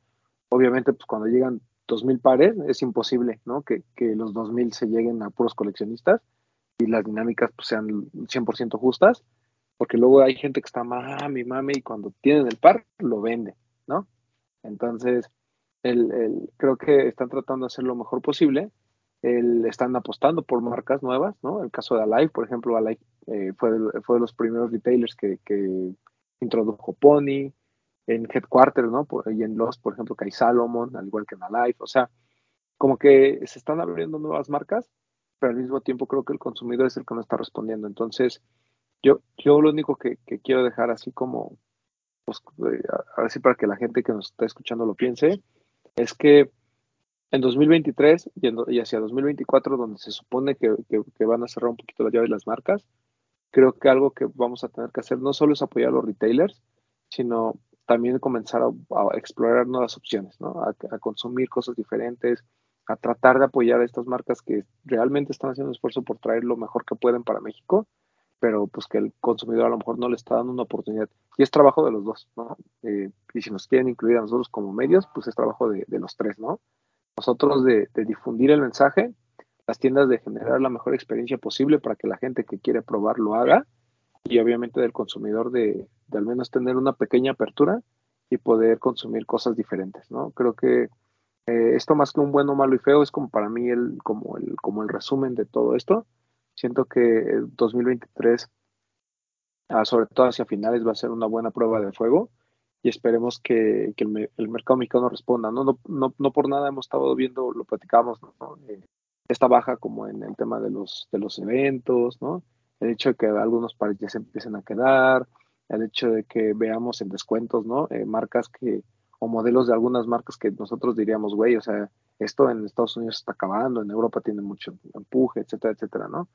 Obviamente, pues cuando llegan 2.000 pares, es imposible, ¿no? Que, que los 2.000 se lleguen a puros coleccionistas y las dinámicas pues, sean 100% justas, porque luego hay gente que está mami, mami, y cuando tienen el par, lo vende, ¿no? Entonces, el, el, creo que están tratando de hacer lo mejor posible. El, están apostando por marcas nuevas, ¿no? El caso de Alive, por ejemplo, Alive eh, fue, de, fue de los primeros retailers que, que introdujo Pony, en Headquarters, ¿no? y en Lost, por ejemplo, que hay Salomon, al igual que en Alive. O sea, como que se están abriendo nuevas marcas, pero al mismo tiempo creo que el consumidor es el que no está respondiendo. Entonces, yo, yo lo único que, quiero dejar así como, pues, eh, a ver si para que la gente que nos está escuchando lo piense, es que en 2023 y, hacia 2024, donde se supone que, van a cerrar un poquito las llaves las marcas, creo que algo que vamos a tener que hacer no solo es apoyar a los retailers, sino también comenzar a, explorar nuevas opciones, ¿no? A, consumir cosas diferentes, a tratar de apoyar a estas marcas que realmente están haciendo esfuerzo por traer lo mejor que pueden para México, pero pues que el consumidor a lo mejor no le está dando una oportunidad. Y es trabajo de los dos, ¿no? Eh, y si nos quieren incluir a nosotros como medios, pues es trabajo de, los tres, ¿no? Nosotros de difundir el mensaje las tiendas de generar la mejor experiencia posible para que la gente que quiere probar lo haga y obviamente del consumidor de, al menos tener una pequeña apertura y poder consumir cosas diferentes, ¿no? Creo que eh, esto más que un bueno, malo y feo es como para mí el, como el, como el resumen de todo esto. Siento que el 2023, ah, sobre todo hacia finales, va a ser una buena prueba de fuego y esperemos que, el, mercado mexicano responda. ¿no? No, no, no por nada hemos estado viendo, lo platicamos, ¿no? Eh, esta baja como en el tema de los, de los eventos, ¿no? el hecho de que algunos pares ya se empiecen a quedar, el hecho de que veamos en descuentos, ¿no? Eh, marcas que, o modelos de algunas marcas que nosotros diríamos, güey, o sea, esto en Estados Unidos está acabando, en Europa tiene mucho empuje, etcétera, etcétera, ¿no?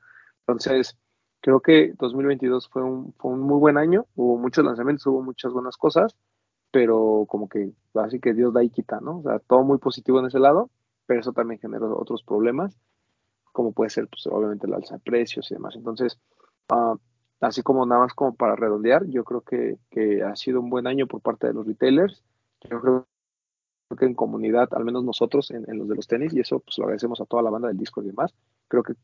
Entonces, creo que 2022 fue un, fue un muy buen año, hubo muchos lanzamientos, hubo muchas buenas cosas, pero como que así que Dios da y quita, ¿no? O sea, todo muy positivo en ese lado, pero eso también generó otros problemas, como puede ser, pues, obviamente, el alza de precios y demás. Entonces, uh, así como nada más como para redondear, yo creo que, que, ha sido un buen año por parte de los retailers. Yo creo que en comunidad, al menos nosotros, en, los de los tenis, y eso pues lo agradecemos a toda la banda del disco y demás, creo que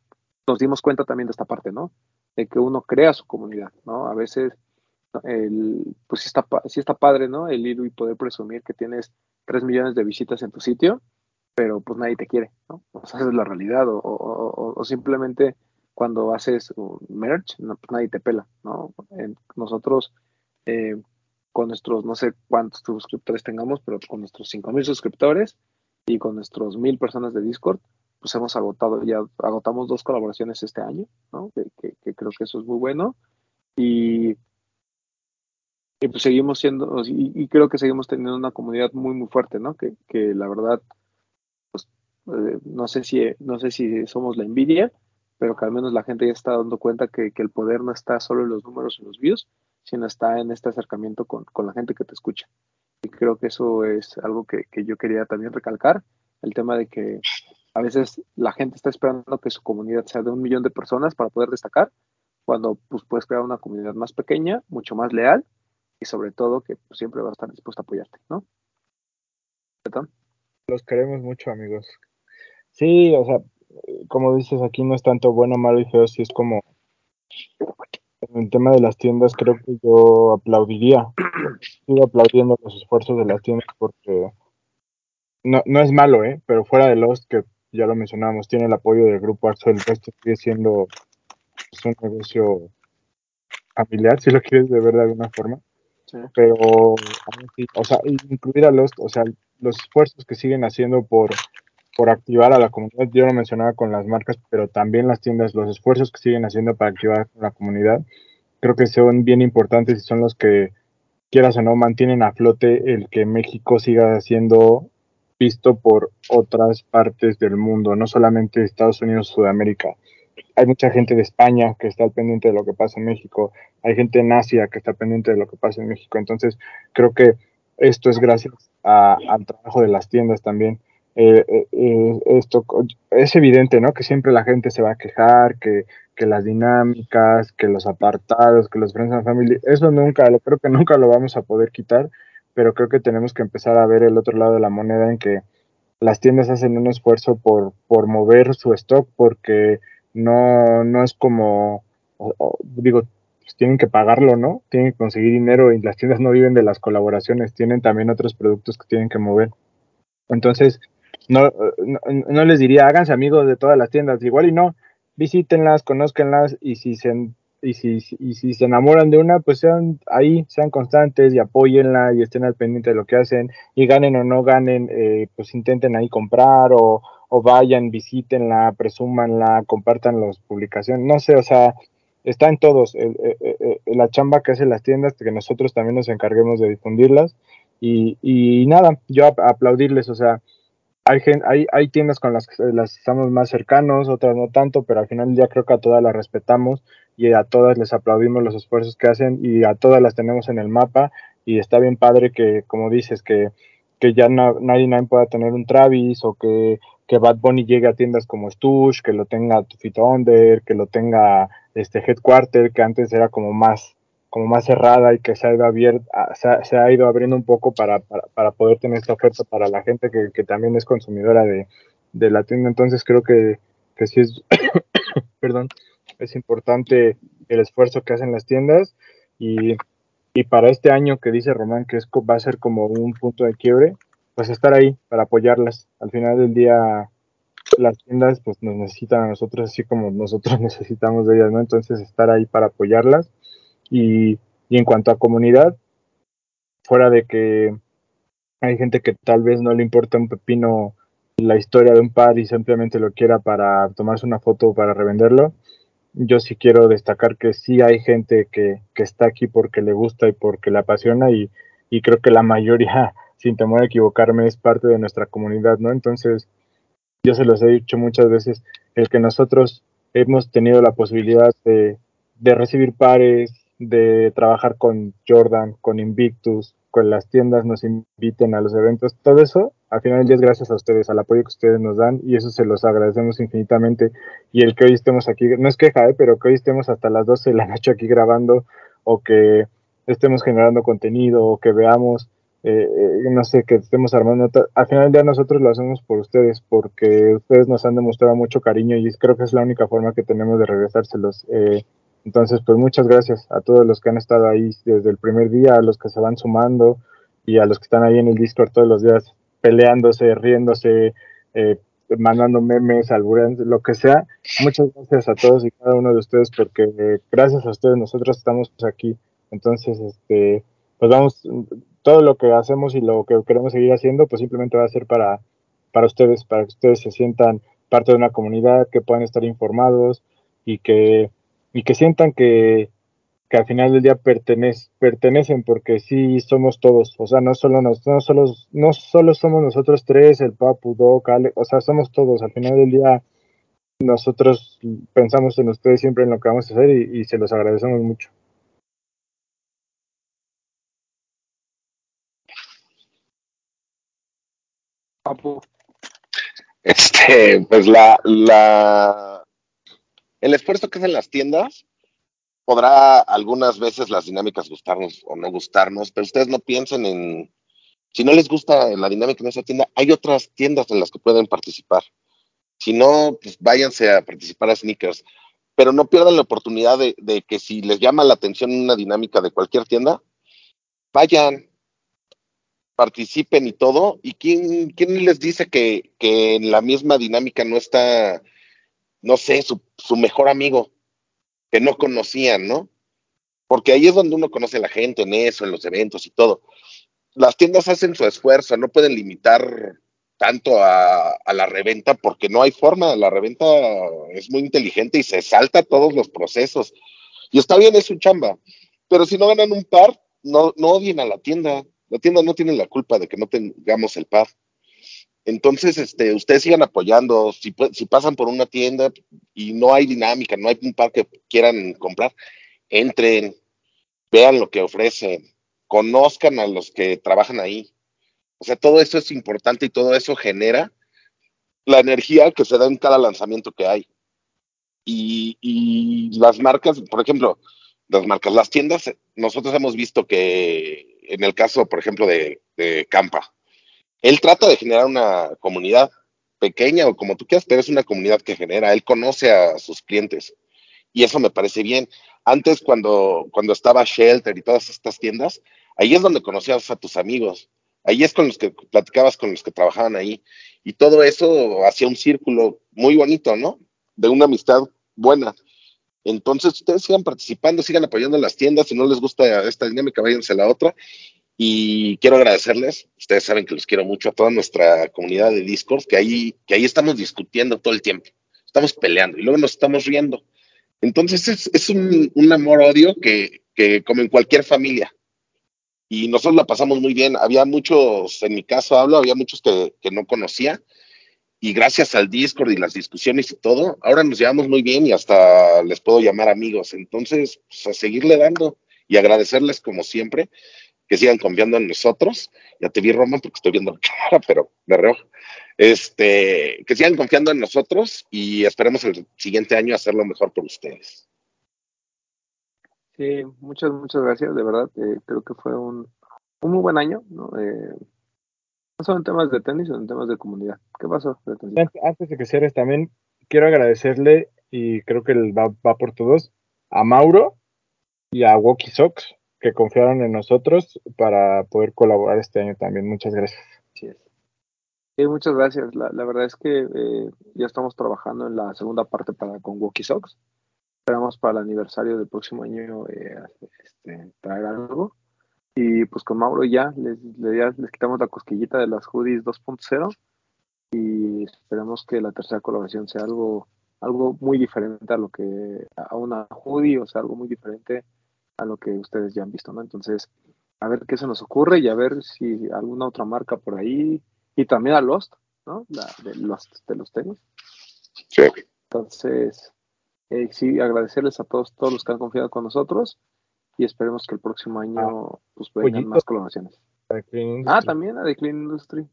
nos dimos cuenta también de esta parte, ¿no? De que uno crea su comunidad, ¿no? A veces, el, pues sí está, sí está padre, ¿no? El ir y poder presumir que tienes 3 millones de visitas en tu sitio, pero pues nadie te quiere, ¿no? O sea, es la realidad, o, o, o, simplemente cuando haces un merch, pues nadie te pela, ¿no? Nosotros, eh, con nuestros, no sé cuántos suscriptores tengamos, pero con nuestros 5000 suscriptores y con nuestros 1000 personas de Discord, pues hemos agotado, ya agotamos dos colaboraciones este año, ¿no? Que, que, que creo que eso es muy bueno. Y, y pues seguimos siendo, y, y, creo que seguimos teniendo una comunidad muy, muy fuerte, ¿no? Que, que la verdad, pues, eh, no sé si, no sé si somos la envidia, pero que al menos la gente ya está dando cuenta que, que el poder no está solo en los números y los views, sino está en este acercamiento con, con, la gente que te escucha. Y creo que eso es algo que, que yo quería también recalcar, el tema de que a veces la gente está esperando que su comunidad sea de un millón de personas para poder destacar, cuando pues, puedes crear una comunidad más pequeña, mucho más leal y sobre todo que pues, siempre va a estar dispuesta a apoyarte, ¿no? Los queremos mucho, amigos. Sí, o sea, como dices, aquí no es tanto bueno, malo y feo, si es como en el tema de las tiendas, creo que yo aplaudiría, sigo aplaudiendo los esfuerzos de las tiendas porque no, no es malo, ¿eh? pero fuera de Lost, que ya lo mencionábamos, tiene el apoyo del grupo Arzo, el resto sigue siendo pues, un negocio familiar, si lo quieres de ver de alguna forma. Sí. Pero, o sea, incluir a Lost, o sea, los esfuerzos que siguen haciendo por, por activar a la comunidad, yo lo mencionaba con las marcas, pero también las tiendas, los esfuerzos que siguen haciendo para activar a la comunidad, creo que son bien importantes y son los que, quieras o no, mantienen a flote el que México siga siendo visto por otras partes del mundo, no solamente Estados Unidos, Sudamérica. Hay mucha gente de España que está al pendiente de lo que pasa en México, hay gente en Asia que está pendiente de lo que pasa en México. Entonces, creo que esto es gracias a, al trabajo de las tiendas también. Eh, eh, esto es evidente, ¿no? Que siempre la gente se va a quejar, que, que las dinámicas, que los apartados, que los friends and family, eso nunca, lo creo que nunca lo vamos a poder quitar, pero creo que tenemos que empezar a ver el otro lado de la moneda en que las tiendas hacen un esfuerzo por, por mover su stock porque no, no es como, digo, pues tienen que pagarlo, ¿no? Tienen que conseguir dinero y las tiendas no viven de las colaboraciones, tienen también otros productos que tienen que mover. Entonces, no, no, no les diría, háganse amigos de todas las tiendas, igual y no, visítenlas, conózcanlas y si se y si, y si se enamoran de una, pues sean ahí, sean constantes y apóyenla y estén al pendiente de lo que hacen y ganen o no ganen, eh, pues intenten ahí comprar o, o vayan, visítenla, presúmanla, compartan las publicaciones, no sé, o sea, está en todos, eh, eh, eh, la chamba que hacen las tiendas, que nosotros también nos encarguemos de difundirlas y, y nada, yo aplaudirles, o sea, hay, hay, hay tiendas con las que las estamos más cercanos, otras no tanto, pero al final ya creo que a todas las respetamos y a todas les aplaudimos los esfuerzos que hacen y a todas las tenemos en el mapa y está bien padre que, como dices, que, que ya no, nadie, nadie pueda tener un Travis o que, que Bad Bunny llegue a tiendas como Stush, que lo tenga Tufito Under, que lo tenga este Headquarter, que antes era como más como más cerrada y que se ha ido, abierta, se ha, ido abriendo un poco para, para, para, poder tener esta oferta para la gente que, que también es consumidora de, de, la tienda. Entonces creo que, que sí es, perdón, es importante el esfuerzo que hacen las tiendas y, y para este año que dice Román que es, va a ser como un punto de quiebre, pues estar ahí para apoyarlas. Al final del día las tiendas pues nos necesitan a nosotros así como nosotros necesitamos de ellas, ¿no? Entonces estar ahí para apoyarlas y, en cuanto a comunidad, fuera de que hay gente que tal vez no le importa un pepino la historia de un par y simplemente lo quiera para tomarse una foto para revenderlo. Yo sí quiero destacar que sí hay gente que, que está aquí porque le gusta y porque le apasiona y, y creo que la mayoría, sin temor a equivocarme, es parte de nuestra comunidad, ¿no? Entonces, yo se los he dicho muchas veces, el que nosotros hemos tenido la posibilidad de, de recibir pares, de trabajar con Jordan, con Invictus, con las tiendas nos inviten a los eventos, todo eso, al final del día es gracias a ustedes, al apoyo que ustedes nos dan y eso se los agradecemos infinitamente. Y el que hoy estemos aquí, no es queja, ¿eh? pero que hoy estemos hasta las 12 de la noche aquí grabando o que estemos generando contenido o que veamos, eh, eh, no sé, que estemos armando, al final del día nosotros lo hacemos por ustedes, porque ustedes nos han demostrado mucho cariño y creo que es la única forma que tenemos de regresárselos. Eh, entonces, pues muchas gracias a todos los que han estado ahí desde el primer día, a los que se van sumando y a los que están ahí en el Discord todos los días peleándose, riéndose, eh, mandando memes, albureando, lo que sea. Muchas gracias a todos y cada uno de ustedes porque eh, gracias a ustedes nosotros estamos aquí. Entonces, este, pues vamos, todo lo que hacemos y lo que queremos seguir haciendo, pues simplemente va a ser para, para ustedes, para que ustedes se sientan parte de una comunidad, que puedan estar informados y que y que sientan que, que al final del día pertenece, pertenecen porque sí somos todos, o sea, no solo, nos, no, solo, no solo somos nosotros tres, el Papu, Doc, Ale, o sea, somos todos, al final del día nosotros pensamos en ustedes siempre en lo que vamos a hacer y, y se los agradecemos mucho. Papu. Este, pues la, la, el esfuerzo que hacen las tiendas podrá algunas veces las dinámicas gustarnos o no gustarnos, pero ustedes no piensen en, si no les gusta la dinámica en esa tienda, hay otras tiendas en las que pueden participar. Si no, pues váyanse a participar a sneakers, pero no pierdan la oportunidad de, de que si les llama la atención una dinámica de cualquier tienda, vayan, participen y todo. ¿Y quién, quién les dice que, que en la misma dinámica no está no sé, su, su mejor amigo que no conocían, ¿no? Porque ahí es donde uno conoce a la gente, en eso, en los eventos y todo. Las tiendas hacen su esfuerzo, no pueden limitar tanto a, a, la reventa porque no hay forma, la reventa es muy inteligente y se salta todos los procesos. Y está bien, es su chamba, pero si no ganan un par, no, no odien a la tienda. La tienda no tiene la culpa de que no tengamos el par. Entonces, este, ustedes sigan apoyando. Si, si pasan por una tienda y no hay dinámica, no hay un par que quieran comprar, entren, vean lo que ofrecen, conozcan a los que trabajan ahí. O sea, todo eso es importante y todo eso genera la energía que se da en cada lanzamiento que hay. Y, las marcas, por ejemplo, las marcas, las tiendas, nosotros hemos visto que en el caso, por ejemplo, de Campa, él trata de generar una comunidad pequeña o como tú quieras, pero es una comunidad que genera. Él conoce a sus clientes y eso me parece bien. Antes, cuando, cuando estaba Shelter y todas estas tiendas, ahí es donde conocías a tus amigos. Ahí es con los que platicabas con los que trabajaban ahí. Y todo eso hacía un círculo muy bonito, ¿no? De una amistad buena. Entonces, ustedes sigan participando, sigan apoyando las tiendas. Si no les gusta esta dinámica, váyanse a la otra. Y quiero agradecerles, ustedes saben que los quiero mucho, a toda nuestra comunidad de Discord, que ahí, que ahí estamos discutiendo todo el tiempo, estamos peleando y luego nos estamos riendo. Entonces es, es un, un amor-odio que, que como en cualquier familia. Y nosotros la pasamos muy bien. Había muchos, en mi caso hablo, había muchos que, que no conocía. Y gracias al Discord y las discusiones y todo, ahora nos llevamos muy bien y hasta les puedo llamar amigos. Entonces, pues, a seguirle dando y agradecerles como siempre que sigan confiando en nosotros. Ya te vi, Roman, porque estoy viendo la cámara, pero de reojo. Este, que sigan confiando en nosotros y esperemos el siguiente año hacerlo mejor por ustedes. Sí, muchas, muchas gracias, de verdad. Eh, creo que fue un, un, muy buen año, ¿no? Eh, no solo en temas de tenis, sino en temas de comunidad. ¿Qué pasó? Antes de que cierres, también quiero agradecerle, y creo que va, va por todos, a Mauro y a Walkie Sox que confiaron en nosotros para poder colaborar este año también. Muchas gracias. Sí, sí muchas gracias. La, la verdad es que eh, ya estamos trabajando en la segunda parte para con Walkie Sox. Esperamos para el aniversario del próximo año eh, este, traer algo. Y pues con Mauro ya les, les, les quitamos la cosquillita de las hoodies 2.0 y esperemos que la tercera colaboración sea algo, algo muy diferente a lo que a una hoodie, o sea, algo muy diferente a lo que ustedes ya han visto, ¿no? Entonces, a ver qué se nos ocurre y a ver si alguna otra marca por ahí y también a Lost, ¿no? La de Lost de los tenis. Sí. Entonces, eh, sí, agradecerles a todos, todos los que han confiado con nosotros y esperemos que el próximo año pues vengan Pollito. más colaboraciones. Ah, también la de Clean Industry.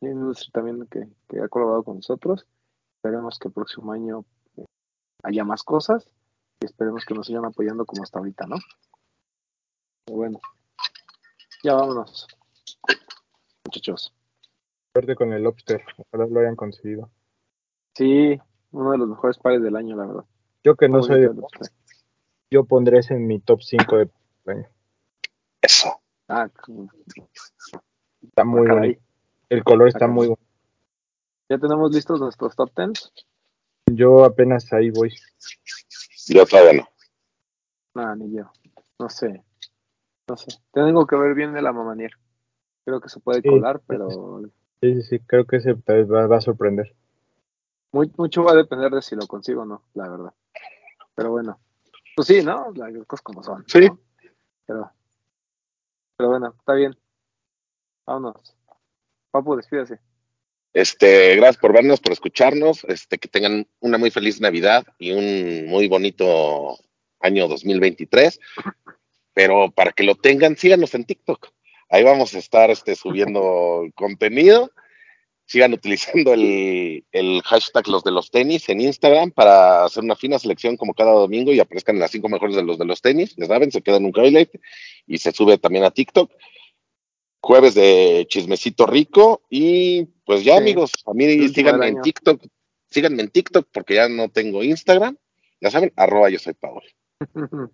Clean Industry también que, que ha colaborado con nosotros. Esperemos que el próximo año eh, haya más cosas y esperemos que nos sigan apoyando como hasta ahorita, ¿no? Pero bueno, ya vámonos. Muchachos. Suerte con el lobster. Ojalá lo hayan conseguido. Sí, uno de los mejores pares del año, la verdad. Yo que no Muy soy de lobster. yo pondré ese en mi top 5 de año. Eso. Ah, Está muy bonito. El color está muy bueno. Ya tenemos listos nuestros top 10. Yo apenas ahí voy. Yo todavía no. Nada, ni yo. No sé. No sé. Tengo que ver bien de la mamanier. Creo que se puede Sí. colar, pero Sí, sí, sí, creo que ese tal vez va, va a sorprender. muy, mucho va a depender de si lo consigo o no, la verdad. Pero bueno. Pues sí, ¿no? Las cosas como son. Sí. ¿no? Pero, pero bueno, está bien. Vámonos. Papu, despídase. Este, gracias por vernos, por escucharnos. Este, que tengan una muy feliz Navidad y un muy bonito año 2023. Pero para que lo tengan, síganos en TikTok. Ahí vamos a estar este, subiendo contenido. Sigan utilizando el, el hashtag los de los tenis en Instagram para hacer una fina selección como cada domingo y aparezcan las cinco mejores de los de los tenis. Ya saben, se queda en un highlight y se sube también a TikTok. Jueves de chismecito rico y pues ya Sí. amigos, a mí síganme en. TikTok, síganme en TikTok porque ya no tengo Instagram. Ya saben, arroba yo soy Paul.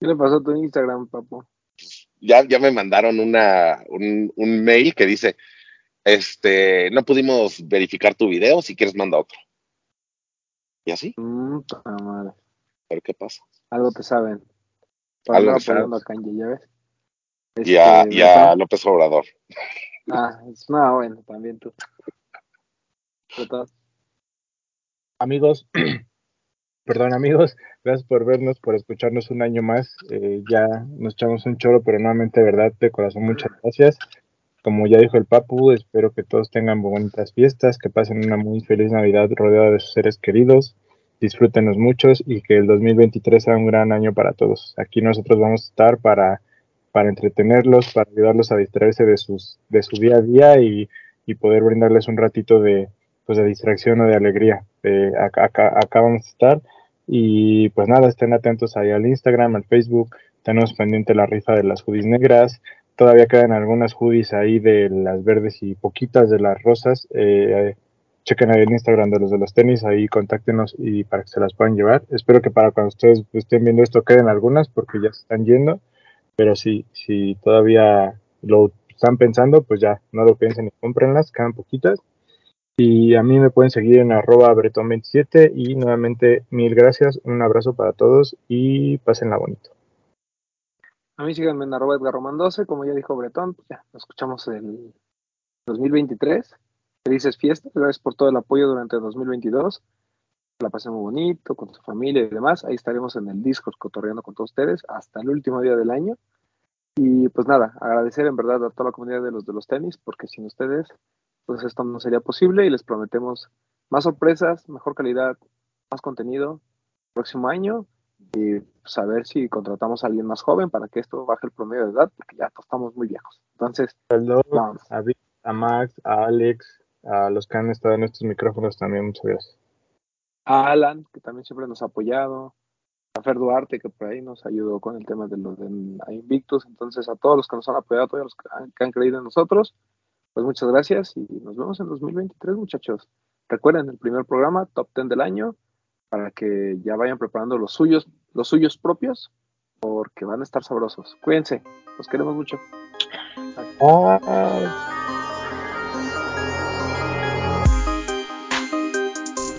¿Qué le pasó a tu Instagram, Papu? ya, ya me mandaron una, un, un mail que dice, este, no pudimos verificar tu video, si quieres manda otro. Y así, Mm, madre. ver qué pasa. Algo te saben. Para Algo te saben. Kanye, ¿ya ves? Y a, Este, y a. López Obrador. Ah, es, no, bueno, también tú. Amigos, perdón amigos, gracias por vernos, por escucharnos un año más. Eh, ya nos echamos un choro, pero nuevamente, de verdad, de corazón, muchas gracias. Como ya dijo el Papu, espero que todos tengan bonitas fiestas, que pasen una muy feliz Navidad rodeada de sus seres queridos, disfrútenos muchos y que el 2023 sea un gran año para todos. Aquí nosotros vamos a estar para, para entretenerlos, para ayudarlos a distraerse de, sus, de su día a día y, y poder brindarles un ratito de, pues, de distracción o de alegría. Eh, acá, acá, vamos a estar y pues nada, estén atentos ahí al Instagram, al Facebook, tenemos pendiente la rifa de las hoodies negras, todavía quedan algunas hoodies ahí de las verdes y poquitas de las rosas. Eh, chequen ahí el Instagram de los de los tenis, ahí contáctenos y para que se las puedan llevar. Espero que para cuando ustedes estén viendo esto queden algunas porque ya se están yendo, pero si, si todavía lo están pensando, pues ya no lo piensen y cómprenlas, quedan poquitas. Y a mí me pueden seguir en arroba bretón27 y nuevamente mil gracias, un abrazo para todos y pásenla bonito. A mí síganme en arroba Edgar Román 12, como ya dijo Bretón, pues ya, nos escuchamos el 2023. Felices fiestas, gracias por todo el apoyo durante el 2022. La pasé muy bonito, con su familia y demás. Ahí estaremos en el Discord cotorreando con todos ustedes hasta el último día del año. Y pues nada, agradecer en verdad a toda la comunidad de los de los tenis, porque sin ustedes, pues esto no sería posible y les prometemos más sorpresas, mejor calidad, más contenido próximo año y pues, a ver si contratamos a alguien más joven para que esto baje el promedio de edad, porque ya estamos muy viejos. Entonces, Saludos vamos. a, Vic, a Max, a Alex, a los que han estado en estos micrófonos también, muchas gracias. A Alan, que también siempre nos ha apoyado, a Fer Duarte, que por ahí nos ayudó con el tema de los de Invictus, entonces a todos los que nos han apoyado, a todos los que han, creído en nosotros, pues muchas gracias y nos vemos en 2023, muchachos. Recuerden el primer programa, top 10 del año, para que ya vayan preparando los suyos, los suyos propios, porque van a estar sabrosos. Cuídense, los queremos mucho. Ah.